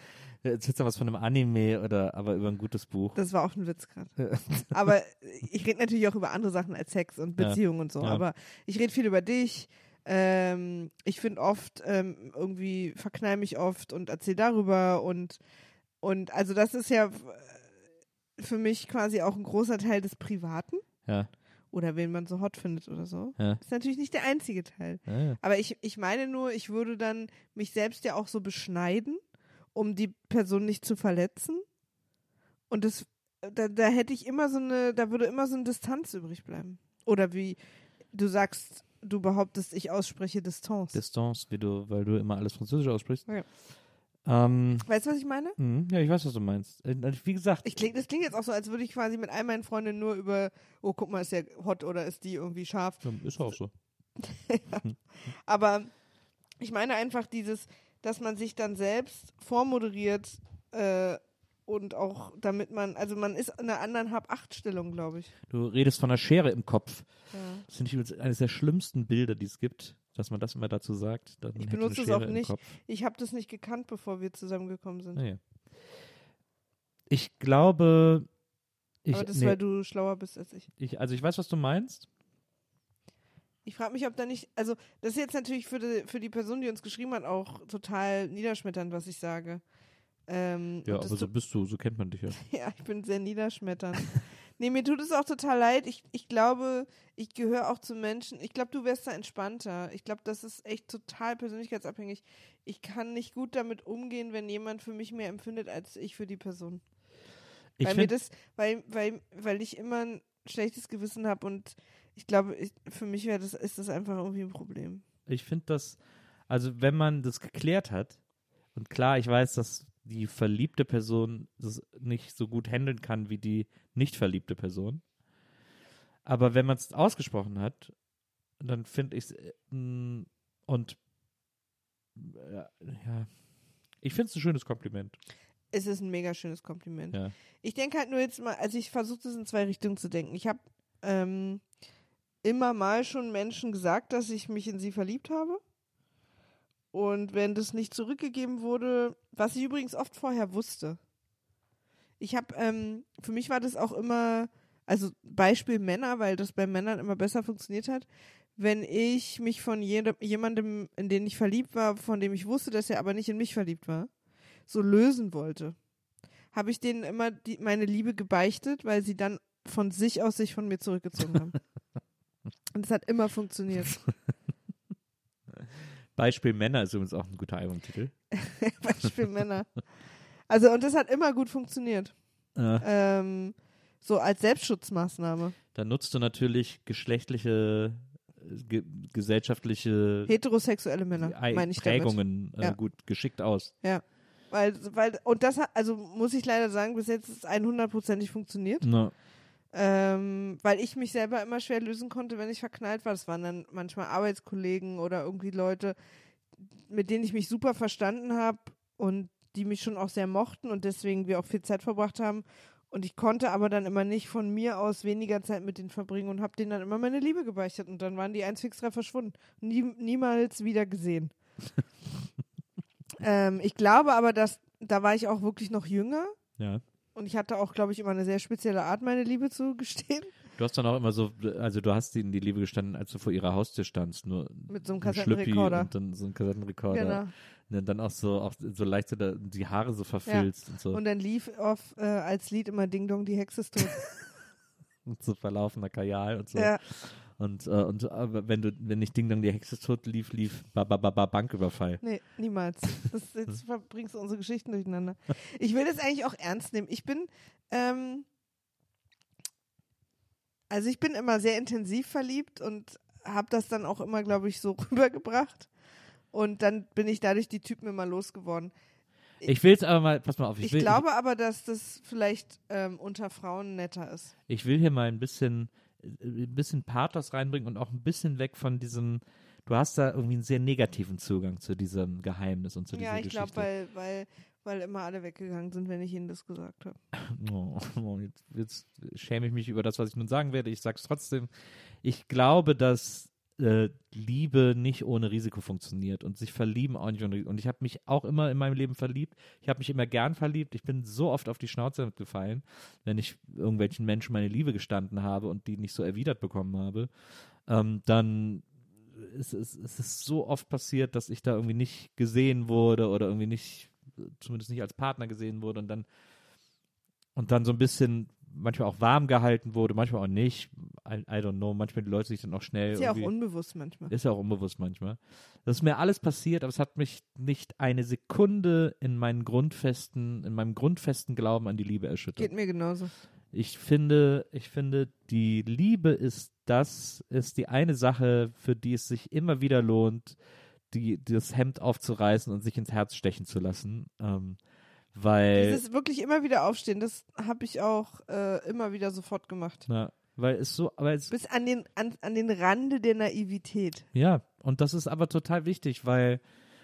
Jetzt jetzt was von einem Anime oder aber über ein gutes Buch. Das war auch ein Witz gerade. Aber ich rede natürlich auch über andere Sachen als Sex und Ja. Beziehungen und so. Ja. Aber ich rede viel über dich. Ähm, ich finde oft, ähm, irgendwie verknall mich oft und erzähle darüber und, und also das ist ja f- für mich quasi auch ein großer Teil des Privaten Ja, oder wen man so hot findet oder so. ja, ist natürlich nicht der einzige Teil. ja, ja. Aber ich, ich meine nur, ich würde dann mich selbst ja auch so beschneiden, um die Person nicht zu verletzen. Und das, da, da hätte ich immer so eine, da würde immer so eine Distanz übrig bleiben. Oder wie du sagst, du behauptest, ich ausspreche Distanz. Distance, wie du, weil du immer alles Französisch aussprichst. Ja. Ähm, weißt du, was ich meine? mhm, ja, ich weiß, was du meinst. Äh, Wie gesagt, Ich kling, das klingt jetzt auch so, als würde ich quasi mit all meinen Freundinnen nur über, oh, guck mal, ist der hot oder ist die irgendwie scharf. Ja, ist auch so. Aber ich meine einfach dieses, dass man sich dann selbst vormoderiert äh, und auch damit man, also man ist in einer anderen Hab-Acht-Stellung, glaube ich. Du redest von einer Schere im Kopf. Ja. Das finde ich übrigens eines der schlimmsten Bilder, die es gibt, dass man das immer dazu sagt. man Ich benutze es auch nicht. Ich habe das nicht gekannt, bevor wir zusammengekommen sind. Naja. Ich glaube, ich, Aber das, nee, weil du schlauer bist als ich. ich, also ich weiß, was du meinst. Ich frage mich, ob da nicht, also das ist jetzt natürlich für die, für die Person, die uns geschrieben hat, auch total niederschmetternd, was ich sage. Ähm, Ja, aber so bist du, so kennt man dich ja. Ja, ich bin sehr niederschmetternd. nee, mir tut es auch total leid. Ich, ich glaube, ich gehöre auch zu Menschen. Ich glaube, du wärst da entspannter. Ich glaube, das ist echt total persönlichkeitsabhängig. Ich kann nicht gut damit umgehen, wenn jemand für mich mehr empfindet als ich für die Person. Ich weil mir das, weil, weil, weil ich immer ein schlechtes Gewissen habe und ich glaube, ich, für mich wäre das, ist das einfach irgendwie ein Problem. ich finde das, also wenn man das geklärt hat, und klar, ich weiß, dass die verliebte Person das nicht so gut handeln kann wie die nicht verliebte Person. Aber wenn man es ausgesprochen hat, dann finde ich es und äh, ja, ich finde es ein schönes Kompliment. Es ist ein mega schönes Kompliment. Ja. Ich denke halt nur jetzt mal, also ich versuche das in zwei Richtungen zu denken. Ich habe ähm, immer mal schon Menschen gesagt, dass ich mich in sie verliebt habe. Und wenn das nicht zurückgegeben wurde, was ich übrigens oft vorher wusste. Ich habe, ähm, für mich war das auch immer, also Beispiel Männer, weil das bei Männern immer besser funktioniert hat. Wenn ich mich von jedem, jemandem, in den ich verliebt war, von dem ich wusste, dass er aber nicht in mich verliebt war, so lösen wollte, habe ich denen immer die, meine Liebe gebeichtet, weil sie dann von sich aus sich von mir zurückgezogen haben. Und es hat immer funktioniert. Beispiel Männer ist übrigens auch ein guter Albumtitel. Beispiel Männer. Also, und das hat immer gut funktioniert. Äh, Ähm, so als Selbstschutzmaßnahme. dann nutzt du natürlich geschlechtliche, äh, ge gesellschaftliche Heterosexuelle Männer, Ei- meine ich damit. Prägungen äh, Ja. gut geschickt aus. Weil, weil, und das hat, also muss ich leider sagen, bis jetzt ist es 100%ig funktioniert. Na, Ähm, weil ich mich selber immer schwer lösen konnte, wenn ich verknallt war. Das waren dann manchmal Arbeitskollegen oder irgendwie Leute, mit denen ich mich super verstanden habe und die mich schon auch sehr mochten und deswegen wir auch viel Zeit verbracht haben. Und ich konnte aber dann immer nicht von mir aus weniger Zeit mit denen verbringen und habe denen dann immer meine Liebe gebeichtet. Und dann waren die 163 verschwunden. Nie, niemals wieder gesehen. ähm, ich glaube aber, dass da war ich auch wirklich noch jünger. Ja. Und ich hatte auch, glaube ich, immer eine sehr spezielle Art, meine Liebe zu gestehen. Du hast dann auch immer so, also du hast ihnen die Liebe gestanden, als du vor ihrer Haustür standst, nur Mit so einem Kassettenrekorder. und dann so ein Kassettenrekorder. Genau. Und dann auch so, auch so leicht so die Haare so verfilzt und so. Und dann lief auf äh, als Lied immer Ding Dong, die Hexe ist tot. und so verlaufener Kajal und so. ja. Und, äh, und aber wenn du, wenn nicht Ding Dong die Hexe tot lief, lief ba, ba, ba, ba, Banküberfall. Nee, niemals. Das, jetzt verbringst du unsere Geschichten durcheinander. Ich will das eigentlich auch ernst nehmen. Ich bin, ähm, also ich bin immer sehr intensiv verliebt und habe das dann auch immer, glaube ich, so rübergebracht. Und dann bin ich dadurch die Typen immer losgeworden. Ich will es aber mal, pass mal auf, ich, Ich will, glaube aber, dass das vielleicht ähm, unter Frauen netter ist. ich, ich will hier mal ein bisschen, äh, ein bisschen Pathos reinbringen und auch ein bisschen weg von diesem, du hast da irgendwie einen sehr negativen Zugang zu diesem Geheimnis und zu dieser Ja, ich glaube, Geschichte. weil, weil, weil immer alle weggegangen sind, wenn ich ihnen das gesagt habe. Oh, oh, jetzt, jetzt schäme ich mich über das, was ich nun sagen werde. Ich sage es trotzdem. Ich glaube, dass äh, Liebe nicht ohne Risiko funktioniert und sich verlieben auch nicht ohne Risiko. Und ich habe mich auch immer in meinem Leben verliebt. Ich habe mich immer gern verliebt. Ich bin so oft auf die Schnauze gefallen, wenn ich irgendwelchen Menschen meine Liebe gestanden habe und die nicht so erwidert bekommen habe. Ähm, dann ist es, so oft passiert, dass ich da irgendwie nicht gesehen wurde oder irgendwie nicht, zumindest nicht als Partner gesehen wurde und dann und dann so ein bisschen manchmal auch warm gehalten wurde, manchmal auch nicht. I, I don't know. Manchmal die Leute sich dann auch schnell. Ist ja auch unbewusst manchmal. ist ja auch unbewusst manchmal. Das ist mir alles passiert, aber es hat mich nicht eine Sekunde in meinen grundfesten, in meinem grundfesten Glauben an die Liebe erschüttert. Geht mir genauso. Ich finde, ich finde, die Liebe ist das, ist die eine Sache, für die es sich immer wieder lohnt, die, das Hemd aufzureißen und sich ins Herz stechen zu lassen. Ähm, weil, Dieses wirklich immer wieder aufstehen, das habe ich auch äh, immer wieder sofort gemacht. na, weil es so, aber es, Bis an den, an, an den Rande der Naivität. Ja, und das ist aber total wichtig, weil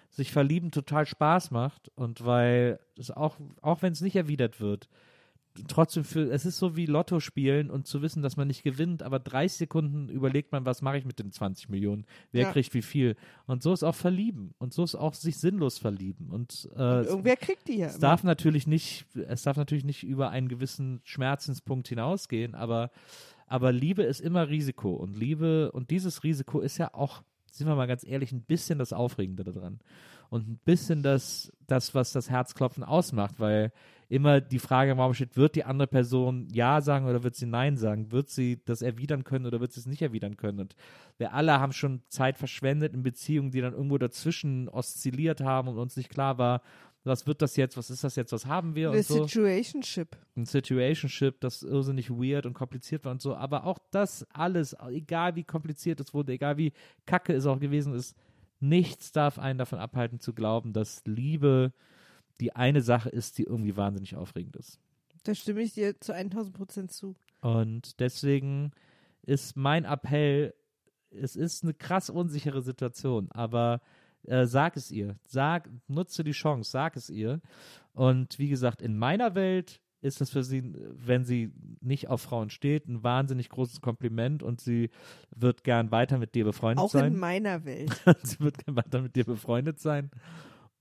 sich verlieben total Spaß macht und weil es auch, auch wenn es nicht erwidert wird, trotzdem für, es ist so wie Lotto spielen und zu wissen, dass man nicht gewinnt, aber 30 Sekunden überlegt man, was mache ich mit den 20 Millionen? Wer Ja. kriegt wie viel? Und so ist auch verlieben und so ist auch sich sinnlos verlieben und, äh, es- Irgendwer kriegt die ja es immer. darf natürlich nicht, es darf natürlich nicht über einen gewissen Schmerzenspunkt hinausgehen, aber, aber Liebe ist immer Risiko und Liebe und dieses Risiko ist ja auch, sind wir mal ganz ehrlich, ein bisschen das Aufregende daran und ein bisschen das, das was das Herzklopfen ausmacht, weil immer die Frage im Raum steht, wird die andere Person Ja sagen oder wird sie Nein sagen? Wird sie das erwidern können oder wird sie es nicht erwidern können? Und wir alle haben schon Zeit verschwendet in Beziehungen, die dann irgendwo dazwischen oszilliert haben und uns nicht klar war, was wird das jetzt, was ist das jetzt, was haben wir Eine und so. Situationship. Ein Situationship, das irrsinnig weird und kompliziert war und so. Aber auch das alles, egal wie kompliziert es wurde, egal wie kacke es auch gewesen ist, nichts darf einen davon abhalten zu glauben, dass Liebe die eine Sache ist, die irgendwie wahnsinnig aufregend ist. Da stimme ich dir zu 1000 Prozent zu. Und deswegen ist mein Appell, es ist eine krass unsichere Situation, aber äh, sag es ihr. Sag, nutze die Chance, sag es ihr. Und wie gesagt, in meiner Welt ist das für sie, wenn sie nicht auf Frauen steht, ein wahnsinnig großes Kompliment und sie wird gern weiter mit dir befreundet Auch sein. in meiner Welt. sie wird gern weiter mit dir befreundet sein.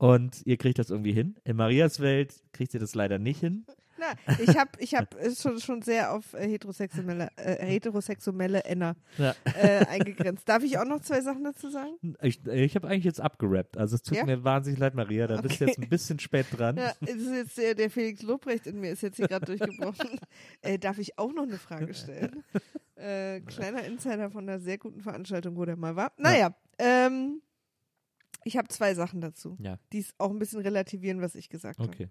Und ihr kriegt das irgendwie hin. In Marias Welt kriegt ihr das leider nicht hin. Na, ich habe ich hab äh, schon, schon sehr auf äh, heterosexuelle, äh, heterosexuelle Enner Ja. äh, eingegrenzt. Darf ich auch noch zwei Sachen dazu sagen? Ich, ich habe eigentlich jetzt abgerappt. Also es tut Ja? mir wahnsinnig leid, Maria. Da bist du Okay. jetzt ein bisschen spät dran. Ja, es ist jetzt der, der Felix Lobrecht in mir ist jetzt hier gerade durchgebrochen. Äh, darf ich auch noch eine Frage stellen? Äh, kleiner Insider von einer sehr guten Veranstaltung, wo der mal war. Naja, ähm, ich habe zwei Sachen dazu, Ja. die es auch ein bisschen relativieren, was ich gesagt habe. Okay.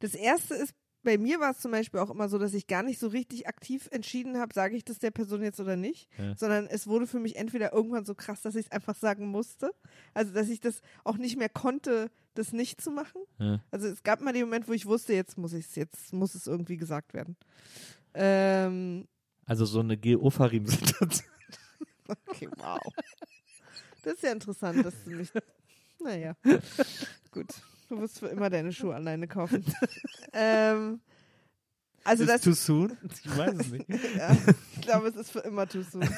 Das erste ist, bei mir war es zum Beispiel auch immer so, dass ich gar nicht so richtig aktiv entschieden habe, sage ich das der Person jetzt oder nicht, Ja. sondern es wurde für mich entweder irgendwann so krass, dass ich es einfach sagen musste. Also, dass ich das auch nicht mehr konnte, das nicht zu machen. Ja. Also es gab mal den Moment, wo ich wusste, jetzt muss ich es, jetzt muss es irgendwie gesagt werden. Ähm, Also so eine Geofarim-Situation. okay, wow. Das ist ja interessant, dass du mich. Naja. Gut. Du wirst für immer deine Schuhe alleine kaufen. ähm, Also ist das- too soon? Ich weiß es nicht. ja, ich glaube, es ist für immer too soon.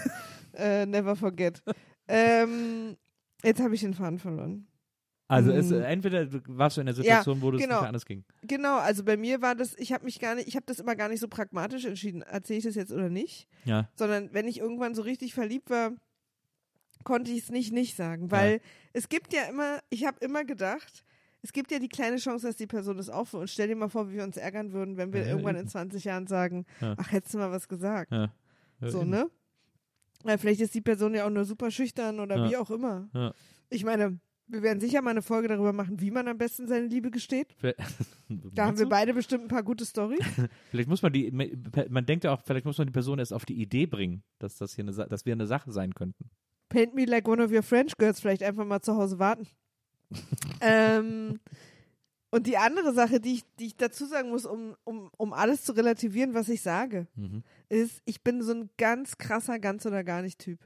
äh, never forget. Ähm, jetzt habe ich den Faden verloren. Also es, Mhm. entweder warst du in der Situation, wo du es genau. nicht anders ging. Genau, also bei mir war das, ich habe mich gar nicht, ich habe das immer gar nicht so pragmatisch entschieden, erzähle ich das jetzt oder nicht, Ja. sondern wenn ich irgendwann so richtig verliebt war, konnte ich es nicht nicht sagen, weil es gibt ja immer, ich habe immer gedacht, es gibt ja die kleine Chance, dass die Person das auch für uns. Stell dir mal vor, wie wir uns ärgern würden, wenn wir Ja, irgendwann eben. in 20 Jahren sagen, Ja. ach, hättest du mal was gesagt. Ja. Ja, So, eben. ne? Weil vielleicht ist die Person ja auch nur super schüchtern oder Ja. wie auch immer. Ja. Ich meine, wir werden sicher mal eine Folge darüber machen, wie man am besten seine Liebe gesteht. Da haben wir beide bestimmt ein paar gute Storys. Vielleicht muss man die, man denkt ja auch, vielleicht muss man die Person erst auf die Idee bringen, dass das hier eine, dass wir eine Sache sein könnten. Paint me like one of your French girls, vielleicht einfach mal zu Hause warten. ähm, und die andere Sache, die ich, die ich dazu sagen muss, um, um, um alles zu relativieren, was ich sage, Mhm. ist, ich bin so ein ganz krasser ganz oder gar nicht Typ.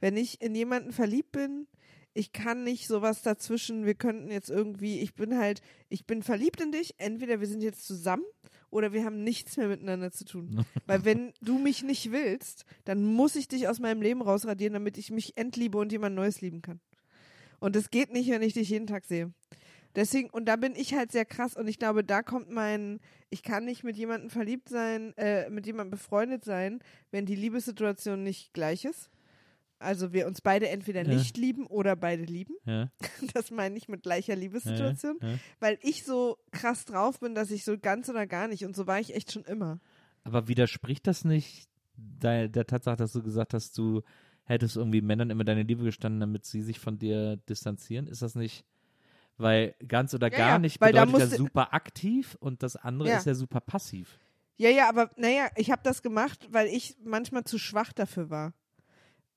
Wenn ich in jemanden verliebt bin, ich kann nicht sowas dazwischen, wir könnten jetzt irgendwie, ich bin halt, ich bin verliebt in dich, entweder wir sind jetzt zusammen oder wir haben nichts mehr miteinander zu tun. Weil wenn du mich nicht willst, dann muss ich dich aus meinem Leben rausradieren, damit ich mich entliebe und jemand Neues lieben kann. Und das geht nicht, wenn ich dich jeden Tag sehe. Deswegen, und da bin ich halt sehr krass und ich glaube, da kommt mein, ich kann nicht mit jemandem verliebt sein, äh, mit jemandem befreundet sein, wenn die Liebessituation nicht gleich ist. Also wir uns beide entweder Ja. nicht lieben oder beide lieben. Ja. Das meine ich mit gleicher Liebessituation. Ja. Weil ich so krass drauf bin, dass ich so ganz oder gar nicht. Und so war ich echt schon immer. Aber widerspricht das nicht der, der Tatsache, dass du gesagt hast, du hättest irgendwie Männern immer deine Liebe gestanden, damit sie sich von dir distanzieren? Ist das nicht, weil ganz oder gar nicht bedeutet ja super aktiv und das andere ist ja super passiv. Ja, ja, aber naja, ich habe das gemacht, weil ich manchmal zu schwach dafür war,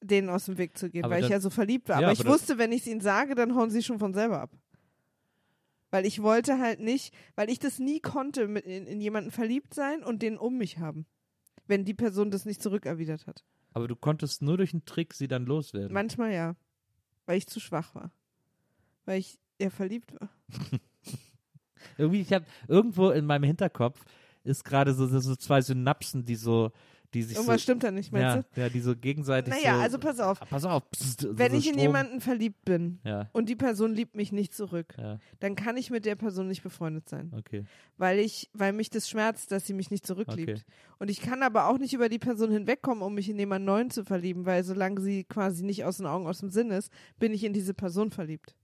denen aus dem Weg zu gehen, Aber weil ich dann- ja so verliebt war. Ja, aber ich aber wusste, wenn ich es ihnen sage, dann hauen sie schon von selber ab. Weil ich wollte halt nicht, weil ich das nie konnte, mit in, in jemanden verliebt sein und den um mich haben. Wenn die Person das nicht zurückerwidert hat. Aber du konntest nur durch einen Trick sie dann loswerden. Manchmal ja. Weil ich zu schwach war. Weil ich eher verliebt war. Irgendwie, ich habe irgendwo in meinem Hinterkopf ist gerade so, so, so zwei Synapsen, die so, die sich Irgendwas so, stimmt da nicht, meinst ja, du? ja, die so gegenseitig Naja, so, also pass auf. Ah, pass auf, psst, so Wenn so ich in Strom. jemanden verliebt bin Ja, und die Person liebt mich nicht zurück, ja, dann kann ich mit der Person nicht befreundet sein. okay. weil ich, weil mich das schmerzt, dass sie mich nicht zurückliebt. Okay. Und ich kann aber auch nicht über die Person hinwegkommen, um mich in jemanden neuen zu verlieben, weil solange sie quasi nicht aus den Augen, aus dem Sinn ist, bin ich in diese Person verliebt.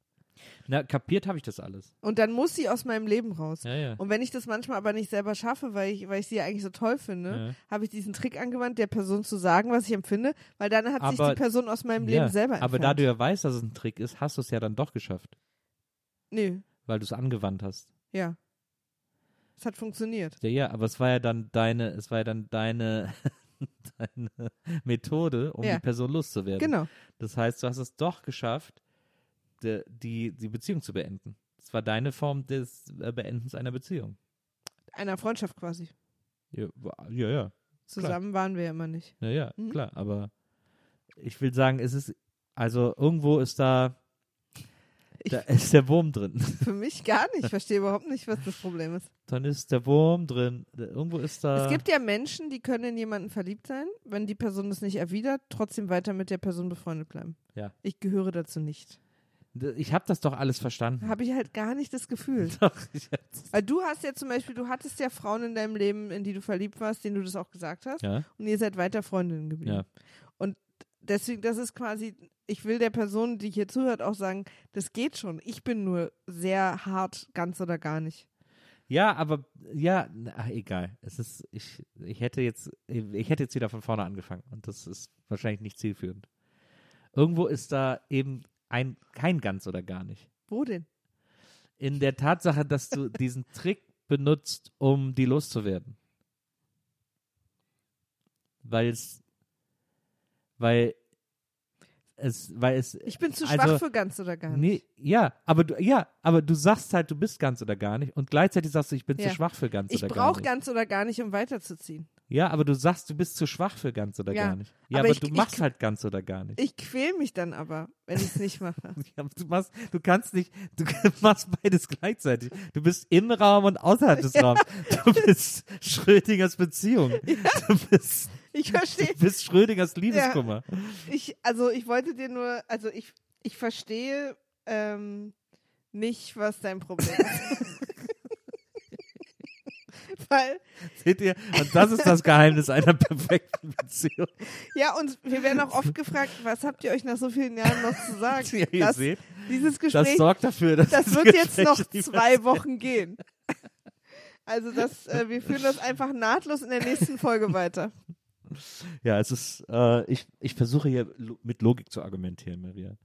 Na, kapiert habe ich das alles. Und dann muss sie aus meinem Leben raus. Ja, ja. Und wenn ich das manchmal aber nicht selber schaffe, weil ich, weil ich sie ja eigentlich so toll finde, Ja. habe ich diesen Trick angewandt, der Person zu sagen, was ich empfinde, weil dann hat sich Aber- die Person aus meinem Leben selber entfernt. Aber da du ja weißt, dass es ein Trick ist, hast du es ja dann doch geschafft, Nö, weil du es angewandt hast. ja. Es hat funktioniert. Ja, ja, aber es war ja dann deine, es war ja dann deine, deine Methode, um die Person loszuwerden. Genau. Das heißt, du hast es doch geschafft, de, die, die Beziehung zu beenden. Das war deine Form des äh, Beendens einer Beziehung. Einer Freundschaft quasi. Ja, ja, ja. Zusammen waren wir ja immer nicht. Ja, ja, Mhm. klar. Aber ich will sagen, es ist, also irgendwo ist da, Ich- da ist der Wurm drin. Für mich gar nicht. Ich verstehe überhaupt nicht, was das Problem ist. Dann ist der Wurm drin. Irgendwo ist da. Es gibt ja Menschen, die können in jemanden verliebt sein, wenn die Person das nicht erwidert, trotzdem weiter mit der Person befreundet bleiben. Ja. Ich gehöre dazu nicht. Ich habe das doch alles verstanden. Habe ich halt gar nicht das Gefühl. Doch, Weil du hast ja zum Beispiel, du hattest ja Frauen in deinem Leben, in die du verliebt warst, denen du das auch gesagt hast. ja, Und ihr seid weiter Freundinnen geblieben. ja. Und deswegen, das ist quasi, ich will der Person, die hier zuhört, auch sagen, das geht schon. Ich bin nur sehr hart, ganz oder gar nicht. Ja, aber ja, ach, egal. Es ist, ich, ich hätte jetzt, ich hätte jetzt wieder von vorne angefangen und das ist wahrscheinlich nicht zielführend. Irgendwo ist da eben ein, kein ganz oder gar nicht. Wo denn? In der Tatsache, dass du diesen Trick benutzt, um die loszuwerden. Weil es, weil es, weil es. Ich bin zu also, schwach für ganz oder gar nicht. Nee, ja, aber du, ja, aber du sagst halt, du bist ganz oder gar nicht und gleichzeitig sagst du, ich bin Ja. zu schwach für ganz Ich oder gar brauche nicht. ganz oder gar nicht, um weiterzuziehen. Ja, aber du sagst, du bist zu schwach für ganz oder Ja, gar nicht. Ja, aber aber, ich- du ich- machst halt ganz oder gar nicht. Ich quäl mich dann aber, wenn ich es nicht mache. Ja, du, machst, du kannst nicht, du machst beides gleichzeitig. Du bist im Raum und außerhalb des Raums. Du bist Schrödingers Beziehung. Du, bist, Ich verstehe. du bist Schrödingers Liebeskummer. Ich, also ich wollte dir nur, also ich, ich verstehe ähm, nicht, was dein Problem ist. Weil, Seht ihr? Und das ist das Geheimnis einer perfekten Beziehung. ja, und wir werden auch oft gefragt, was habt ihr euch nach so vielen Jahren noch zu sagen? Ja, ihr das, seht, dieses das Gespräch, sorgt dafür, dass das das wird jetzt noch zwei Wochen gehen. Also das, äh, wir führen das einfach nahtlos in der nächsten Folge weiter. Ja, es ist, äh, ich, ich versuche hier lo mit Logik zu argumentieren, Maria.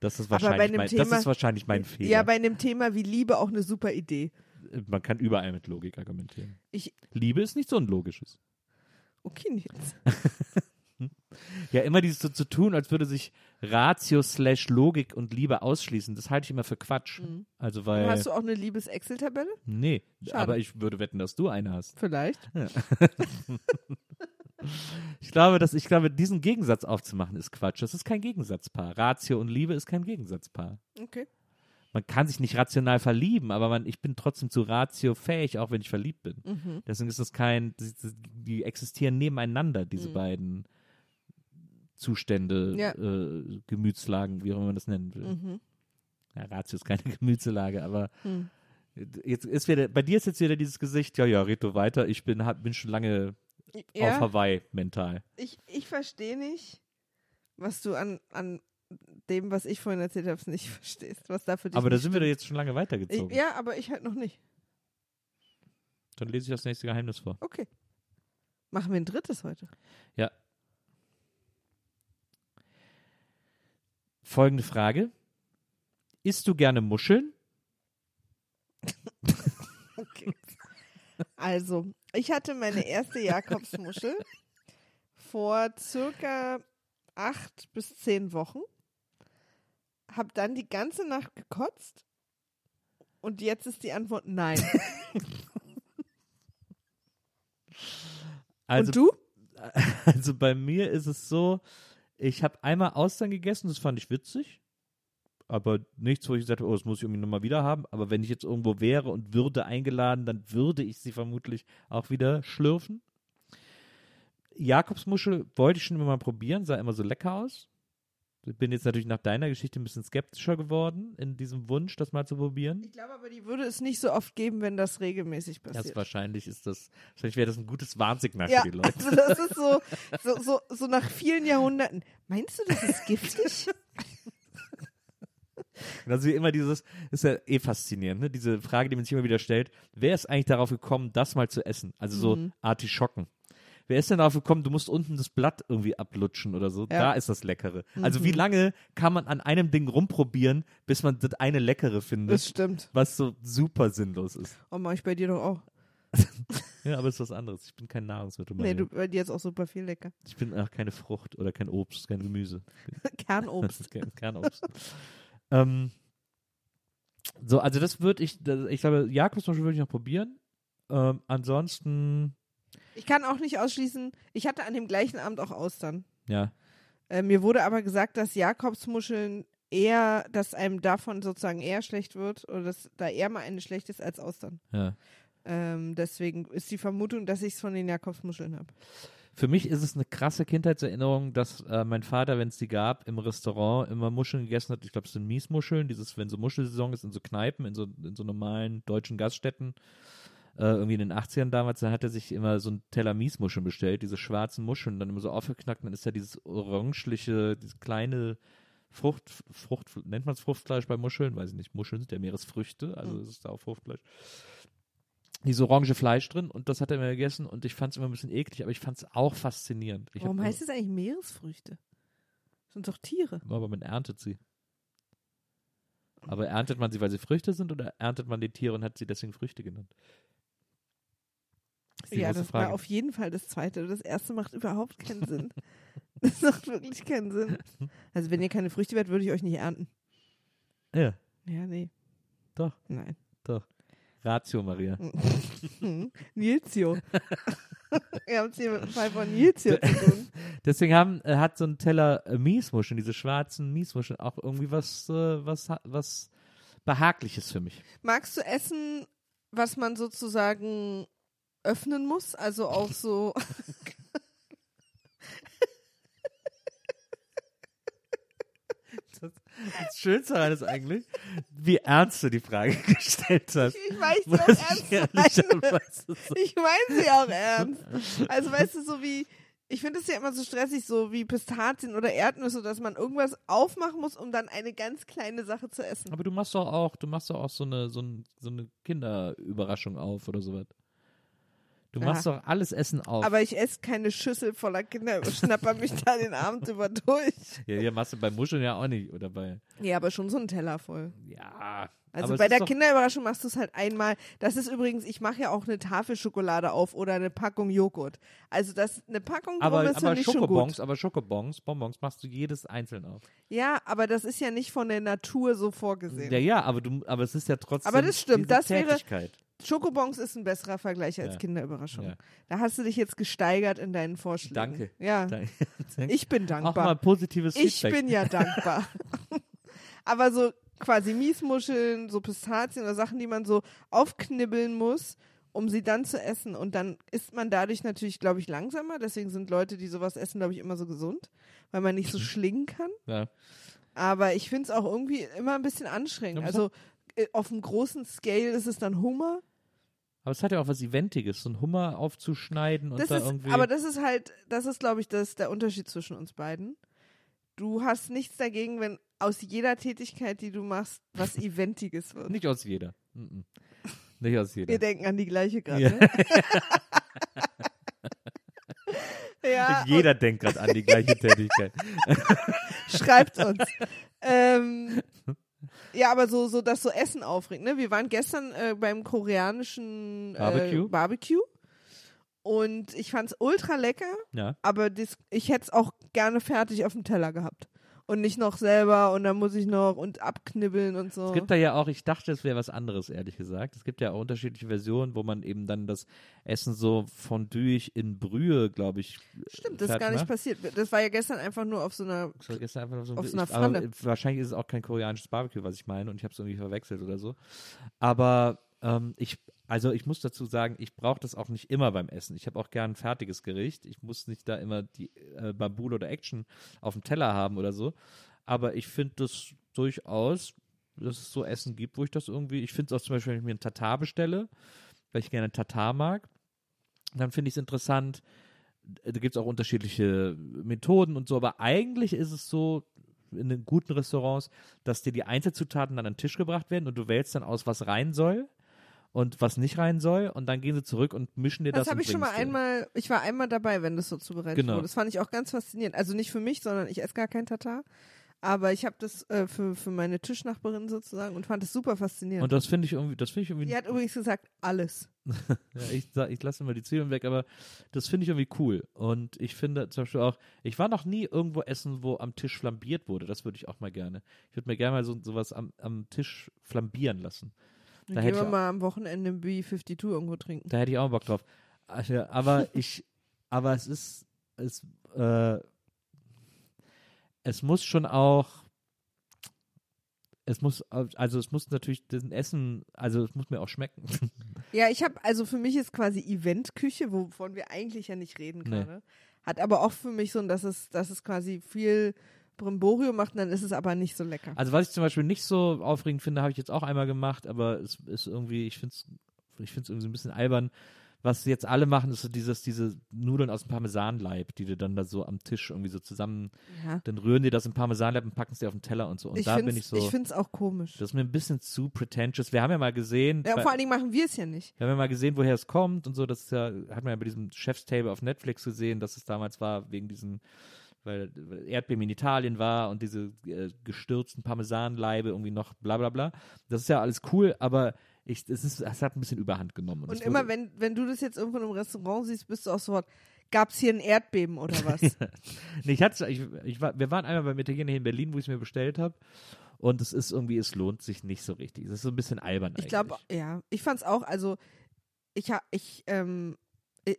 Das ist wahrscheinlich, mein, Thema- das ist wahrscheinlich mein Fehler. Ja, bei einem Thema wie Liebe auch eine super Idee. Man kann überall mit Logik argumentieren. Ich, Liebe ist nicht so ein logisches. okay, Nils. Ja, immer dieses so zu tun, als würde sich Ratio slash Logik und Liebe ausschließen, das halte ich immer für Quatsch. Also weil, Hast du auch eine Liebes-Excel-Tabelle? nee, Schade. aber ich würde wetten, dass du eine hast. Vielleicht. Ich glaube, dass ich glaube, diesen Gegensatz aufzumachen ist Quatsch. Das ist kein Gegensatzpaar. Ratio und Liebe ist kein Gegensatzpaar. Okay. Man kann sich nicht rational verlieben, aber man, ich bin trotzdem zu Ratio fähig, auch wenn ich verliebt bin. Mhm. Deswegen ist das kein, die, existieren nebeneinander, diese Mhm. beiden Zustände, Ja. äh, Gemütslagen, wie auch immer man das nennen will. Mhm. Ja, Ratio ist keine Gemütslage, aber Hm. jetzt ist wieder, bei dir ist jetzt wieder dieses Gesicht, ja, ja, red du weiter, ich bin, hab, bin schon lange auf Ja, Hawaii mental. ich, ich verstehe nicht, was du an, an dem, was ich vorhin erzählt habe, nicht verstehst. Was da für dich Aber da sind wir doch stimmt. jetzt schon lange weitergezogen. Ich, ja, aber ich halt noch nicht. Dann lese ich das nächste Geheimnis vor. Okay. Machen wir ein drittes heute. Ja. Folgende Frage. Isst du gerne Muscheln? Also, ich hatte meine erste Jakobsmuschel vor circa acht bis zehn Wochen. Hab dann die ganze Nacht gekotzt. Und jetzt ist die Antwort nein. Also, Und du? also bei mir ist es so, ich habe einmal Austern gegessen, das fand ich witzig. Aber nichts, wo ich gesagt habe, oh, das muss ich irgendwie nochmal wieder haben. Aber wenn ich jetzt irgendwo wäre und würde eingeladen, dann würde ich sie vermutlich auch wieder schlürfen. Jakobsmuschel wollte ich schon immer mal probieren, sah immer so lecker aus. Ich bin jetzt natürlich nach deiner Geschichte ein bisschen skeptischer geworden in diesem Wunsch, das mal zu probieren. Ich glaube aber, die würde es nicht so oft geben, wenn das regelmäßig Das passiert. wahrscheinlich ist das, wahrscheinlich wäre das ein gutes Warnsignal ja, für die Leute. also das ist so, so, so, so nach vielen Jahrhunderten. Meinst du, das ist giftig? Und also wie immer dieses, ist ja eh faszinierend, ne? diese Frage, die man sich immer wieder stellt, wer ist eigentlich darauf gekommen, das mal zu essen? Also so Mhm. Artischocken. Wer ist denn darauf gekommen, du musst unten das Blatt irgendwie ablutschen oder so? Ja. Da ist das Leckere. Also wie Mhm. lange kann man an einem Ding rumprobieren, bis man das eine Leckere findet, Das stimmt. was so super sinnlos ist? Oh, mach ich bei dir doch auch. Ja, aber es ist was anderes. Ich bin kein Nahrungsmittel. Nee, du, bei dir ist auch super viel lecker. Ich bin ach, keine Frucht oder kein Obst, kein Gemüse. Kernobst. kein Kernobst. ähm, so, also das würde ich, ich glaube, Jakobs würde ich noch probieren. Ähm, ansonsten, Ich kann auch nicht ausschließen, ich hatte an dem gleichen Abend auch Austern. ja, Äh, mir wurde aber gesagt, dass Jakobsmuscheln eher, dass einem davon sozusagen eher schlecht wird oder dass da eher mal eine schlecht ist als Austern. ja. Ähm, deswegen ist die Vermutung, dass ich es von den Jakobsmuscheln habe. Für mich ist es eine krasse Kindheitserinnerung, dass äh, mein Vater, wenn es die gab, im Restaurant immer Muscheln gegessen hat. Ich glaube, es sind Miesmuscheln, dieses, wenn so Muschelsaison ist, in so Kneipen, in so, in so normalen deutschen Gaststätten. Äh, irgendwie in den 80ern damals, da hat er sich immer so ein Teller Miesmuscheln bestellt, diese schwarzen Muscheln, dann immer so aufgeknackt, dann ist ja dieses orangeliche, dieses kleine Frucht, Frucht, nennt man es Fruchtfleisch bei Muscheln? Weiß ich nicht. Muscheln sind ja Meeresfrüchte, also es ist da auch Fruchtfleisch. Dieses orange Fleisch drin und das hat er mir gegessen und ich fand es immer ein bisschen eklig, aber ich fand es auch faszinierend. Ich Warum heißt es eigentlich Meeresfrüchte? Das sind doch Tiere. Aber man erntet sie. Aber erntet man sie, weil sie Früchte sind oder erntet man die Tiere und hat sie deswegen Früchte genannt? Ja, das Frage. war auf jeden Fall das zweite. Das erste macht überhaupt keinen Sinn. Das macht wirklich keinen Sinn. Also wenn ihr keine Früchte wärt, würde ich euch nicht ernten. ja, Ja, nee. Doch. Nein. doch. Ratio, Maria. Nilsio. Wir haben es hier mit dem Fall von Nils hier zu tun. Deswegen haben, äh, hat so ein Teller äh, Miesmuscheln, diese schwarzen Miesmuscheln, auch irgendwie was, äh, was, was Behagliches für mich. Magst du Essen, was man sozusagen öffnen muss? Also auch so. Das Schönste daran ist eigentlich, wie ernst du die Frage gestellt hast. Ich weiß sie auch ernst ich meine. so- Ich meine sie auch ernst. Also weißt du, so wie, ich finde es ja immer so stressig, so wie Pistazien oder Erdnüsse, dass man irgendwas aufmachen muss, um dann eine ganz kleine Sache zu essen. Aber du machst doch auch, du machst doch auch so eine, so, ein, so eine Kinderüberraschung auf oder sowas. Du Ja. machst doch alles Essen auf. Aber ich esse keine Schüssel voller Kinder, schnapper mich da den Abend über durch. ja, hier machst du bei Muscheln ja auch nicht. Oder bei, Ja, aber schon so ein Teller voll. ja. Also bei der Kinderüberraschung machst du es halt einmal. Das ist übrigens, ich mache ja auch eine Tafel Schokolade auf oder eine Packung Joghurt. Also das eine Packung drum aber, ist aber schon Schokobons, gut. aber Schokobons, Bonbons machst du jedes einzeln auf. Ja, aber das ist ja nicht von der Natur so vorgesehen. Ja, ja, aber du, aber es ist ja trotzdem. Aber das stimmt, das wäre-. Schokobons ist ein besserer Vergleich als Ja. Kinderüberraschung. Ja. Da hast du dich jetzt gesteigert in deinen Vorschlägen. Danke. Ja, Danke. ich bin Auch mal dankbar. positives Ich Feedback. bin ja dankbar. aber so quasi Miesmuscheln, so Pistazien oder Sachen, die man so aufknibbeln muss, um sie dann zu essen. Und dann isst man dadurch natürlich, glaube ich, langsamer. Deswegen sind Leute, die sowas essen, glaube ich, immer so gesund, weil man nicht so schlingen kann. ja. Aber ich finde es auch irgendwie immer ein bisschen anstrengend. Also äh, auf einem großen Scale ist es dann Hummer. Aber es hat ja auch was Eventiges, so einen Hummer aufzuschneiden und Das da ist, irgendwie. aber das ist halt, das ist, glaube ich, das, der Unterschied zwischen uns beiden. Du hast nichts dagegen, wenn aus jeder Tätigkeit, die du machst, was Eventiges wird. nicht aus jeder. Mhm. Nicht aus jeder. Wir denken an die gleiche gerade. Ja. Ne? ja, Jeder denkt gerade an die gleiche Tätigkeit. schreibt uns. ähm, ja, aber so, so, dass so Essen aufregt. Ne? Wir waren gestern äh, beim koreanischen äh, Barbecue. Barbecue und ich fand's ultra lecker. Ja. aber das, ich hätte es auch gerne fertig auf dem Teller gehabt. Und nicht noch selber und dann muss ich noch und abknibbeln und so. Es gibt da ja auch, ich dachte, es wäre was anderes, ehrlich gesagt. Es gibt ja auch unterschiedliche Versionen, wo man eben dann das Essen so fonduig in Brühe, glaube ich. Stimmt, das ist gar nicht macht. passiert. Das war ja gestern einfach nur auf so einer. Das war gestern einfach noch so Auf so einer aber Pfanne. wahrscheinlich ist es auch kein koreanisches Barbecue, was ich meine, und ich habe es irgendwie verwechselt oder so. Aber ähm, ich, also ich muss dazu sagen, ich brauche das auch nicht immer beim Essen. Ich habe auch gern ein fertiges Gericht. Ich muss nicht da immer die äh, Bambule oder Action auf dem Teller haben oder so. Aber ich finde das durchaus, dass es so Essen gibt, wo ich das irgendwie, ich finde es auch zum Beispiel, wenn ich mir einen Tatar bestelle, weil ich gerne Tatar mag, dann finde ich es interessant, da gibt es auch unterschiedliche Methoden und so, aber eigentlich ist es so in den guten Restaurants, dass dir die Einzelzutaten dann an den Tisch gebracht werden und du wählst dann aus, was rein soll und was nicht rein soll und dann gehen sie zurück und mischen dir das. Das habe ich schon mal einmal, ich war einmal dabei, wenn das so zubereitet Genau. wurde. Das fand ich auch ganz faszinierend. Also nicht für mich, sondern ich esse gar kein Tatar. Aber ich habe das äh, für, für meine Tischnachbarin sozusagen und fand es super faszinierend. Und das finde ich irgendwie, das finde ich irgendwie Die hat übrigens gesagt, alles. Ja, ich, ich lasse immer die Zwiebeln weg, aber das finde ich irgendwie cool. Und ich finde zum Beispiel auch, ich war noch nie irgendwo essen, wo am Tisch flambiert wurde. Das würde ich auch mal gerne. Ich würde mir gerne mal so sowas am, am Tisch flambieren lassen. Dann Da gehen wir mal am Wochenende im B52 irgendwo trinken. da hätte ich auch Bock drauf. Also, Aber ich, aber es ist, es, äh, es muss schon auch, es muss, also es muss natürlich das Essen, also es muss mir auch schmecken. Ja, ich habe, also für mich ist quasi Eventküche, wovon wir eigentlich ja nicht reden Nee. gerade, hat aber auch für mich so, ein, dass es, dass es quasi viel Brimborium macht, dann ist es aber nicht so lecker. Also was ich zum Beispiel nicht so aufregend finde, habe ich jetzt auch einmal gemacht, aber es ist irgendwie, ich finde es ich find's irgendwie so ein bisschen albern. Was jetzt alle machen, ist so dieses, diese Nudeln aus dem Parmesanleib, die du dann da so am Tisch irgendwie so zusammen, Ja. dann rühren die das im Parmesanleib und packen es dir auf den Teller und so. Und ich da bin ich so, Ich finde es auch komisch. das ist mir ein bisschen zu pretentious. Wir haben ja mal gesehen, Ja, vor allen Dingen machen wir es ja nicht. wir haben ja mal gesehen, woher es kommt und so. Das ja, hat man ja bei diesem Chef's Table auf Netflix gesehen, dass es damals war, wegen diesen, weil Erdbeben in Italien war und diese äh, gestürzten Parmesanleibe irgendwie noch bla bla bla. Das ist ja alles cool, aber ich, es, ist, es hat ein bisschen Überhand genommen. Und es immer, wenn, wenn du das jetzt irgendwo im Restaurant siehst, bist du auch so, gab es hier ein Erdbeben oder was? nee, ich hatte, ich, ich war, wir waren einmal beim Italiener hier in Berlin, wo ich es mir bestellt habe. Und es ist irgendwie, es lohnt sich nicht so richtig. Es ist so ein bisschen albern Ich glaube, ja, ich fand's auch, also ich ha, ich, ähm,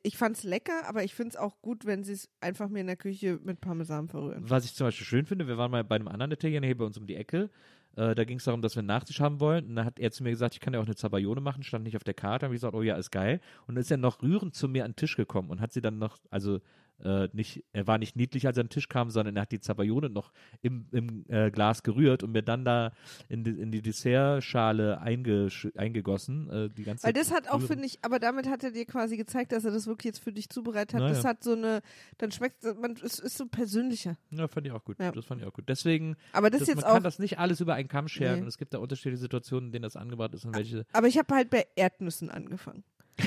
ich- fand's lecker, aber ich find's auch gut, wenn sie es einfach mir in der Küche mit Parmesan verrühren. Was ich zum Beispiel schön finde, wir waren mal bei einem anderen Italiener hier bei uns um die Ecke. Äh, da ging es darum, dass wir einen Nachtisch haben wollen. Und dann hat er zu mir gesagt, ich kann ja auch eine Zabayone machen, stand nicht auf der Karte. Habe ich gesagt, oh ja, ist geil. Und dann ist er noch rührend zu mir an den Tisch gekommen und hat sie dann noch, also äh, nicht, er war nicht niedlich, als er an den Tisch kam, sondern er hat die Zabayone noch im, im äh, Glas gerührt und mir dann da in die, in die Dessertschale eingegossen. Äh, die ganze Weil das hat auch, finde ich, aber damit hat er dir quasi gezeigt, dass er das wirklich jetzt für dich zubereitet hat. Na Das hat so eine, dann schmeckt man, es ist so persönlicher. Ja, fand ich auch gut. Ja. Das fand ich auch gut. Deswegen, Aber das, das, ist man jetzt auch, kann das nicht alles über einen Kamm scheren Nee. und es gibt da unterschiedliche Situationen, in denen das angebracht ist und welche aber ich habe halt bei Erdnüssen angefangen.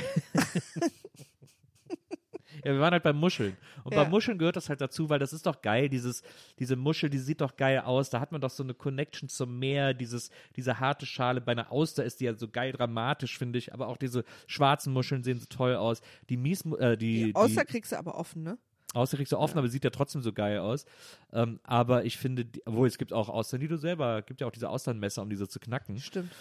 Ja, wir waren halt beim Muscheln. Und Ja. bei Muscheln gehört das halt dazu, weil das ist doch geil, dieses, diese Muschel, die sieht doch geil aus. Da hat man doch so eine Connection zum Meer, dieses, diese harte Schale. Bei einer Auster ist die ja so geil dramatisch, finde ich. Aber auch diese schwarzen Muscheln sehen so toll aus. Die Mies, äh, die, Die Außer die kriegst du aber offen, ne? Auster kriegst du offen, aber sieht ja trotzdem so geil aus. Ähm, aber ich finde, obwohl es gibt auch Austern, die du selber, gibt ja auch diese Austernmesser, um diese zu knacken. Stimmt.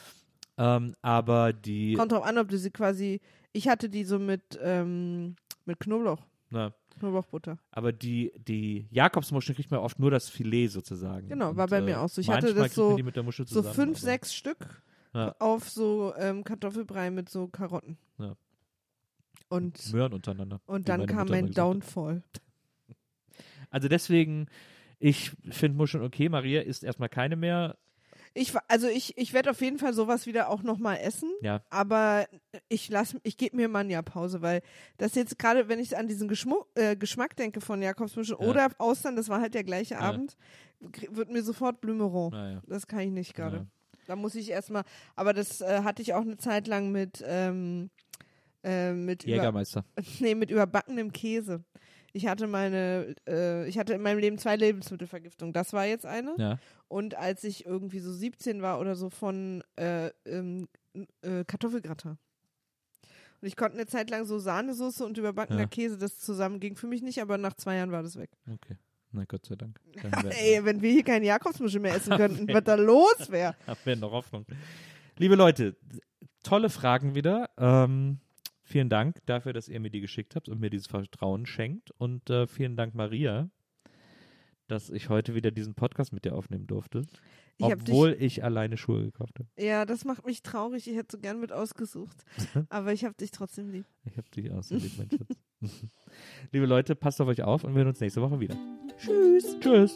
Ähm, aber die, Kommt drauf an, ob du sie quasi, ich hatte die so mit, ähm, mit Knoblauch, na, Knoblauchbutter. aber die, die Jakobsmuscheln kriegt man oft nur das Filet sozusagen. Genau, war Und, bei äh, mir auch so. Ich hatte das so- Muschel So zusammen, fünf, aber- sechs Stück Ja. auf so ähm, Kartoffelbrei mit so Karotten. Ja. Und, Möhren untereinander. und dann kam mein. Downfall. Also deswegen, ich finde Muscheln okay. Maria isst erstmal keine mehr. Ich, also ich, ich werde auf jeden Fall sowas wieder auch nochmal essen. Ja. Aber ich lass, ich gebe mir mal ein Jahr Pause, weil das jetzt gerade, wenn ich an diesen Geschmu äh, Geschmack denke von Jakobsmuschel Ja. oder Austern, das war halt der gleiche Ja. Abend, wird mir sofort Blümeron. Naja. Das kann ich nicht gerade. Ja. Da muss ich erstmal, aber das äh, hatte ich auch eine Zeit lang mit, ähm, äh, mit, über, Jägermeister. nee, mit überbackenem Käse. Ich hatte meine, äh, ich hatte in meinem Leben zwei Lebensmittelvergiftungen. Das war jetzt eine. Ja. Und als ich irgendwie so 17 war oder so von äh, ähm, äh, Kartoffelgratin. Und ich konnte eine Zeit lang so Sahnesoße und überbackener Ja. Käse, das zusammen ging für mich nicht, aber nach zwei Jahren war das weg. Okay. Na Gott sei Dank. Ey, wenn wir hier keine Jakobsmuschel mehr essen könnten, was da los wäre. haben wir noch Hoffnung. Liebe Leute, tolle Fragen wieder. Ähm, vielen Dank dafür, dass ihr mir die geschickt habt und mir dieses Vertrauen schenkt. Und äh, vielen Dank, Maria, dass ich heute wieder diesen Podcast mit dir aufnehmen durfte. Ich hab dich- obwohl ich alleine Schuhe gekauft habe. Ja, das macht mich traurig. Ich hätte so gern mit ausgesucht. Aber ich habe dich trotzdem lieb. Ich habe dich ausgeliehen, mein Schatz. Liebe Leute, passt auf euch auf und wir sehen uns nächste Woche wieder. Tschüss. Tschüss.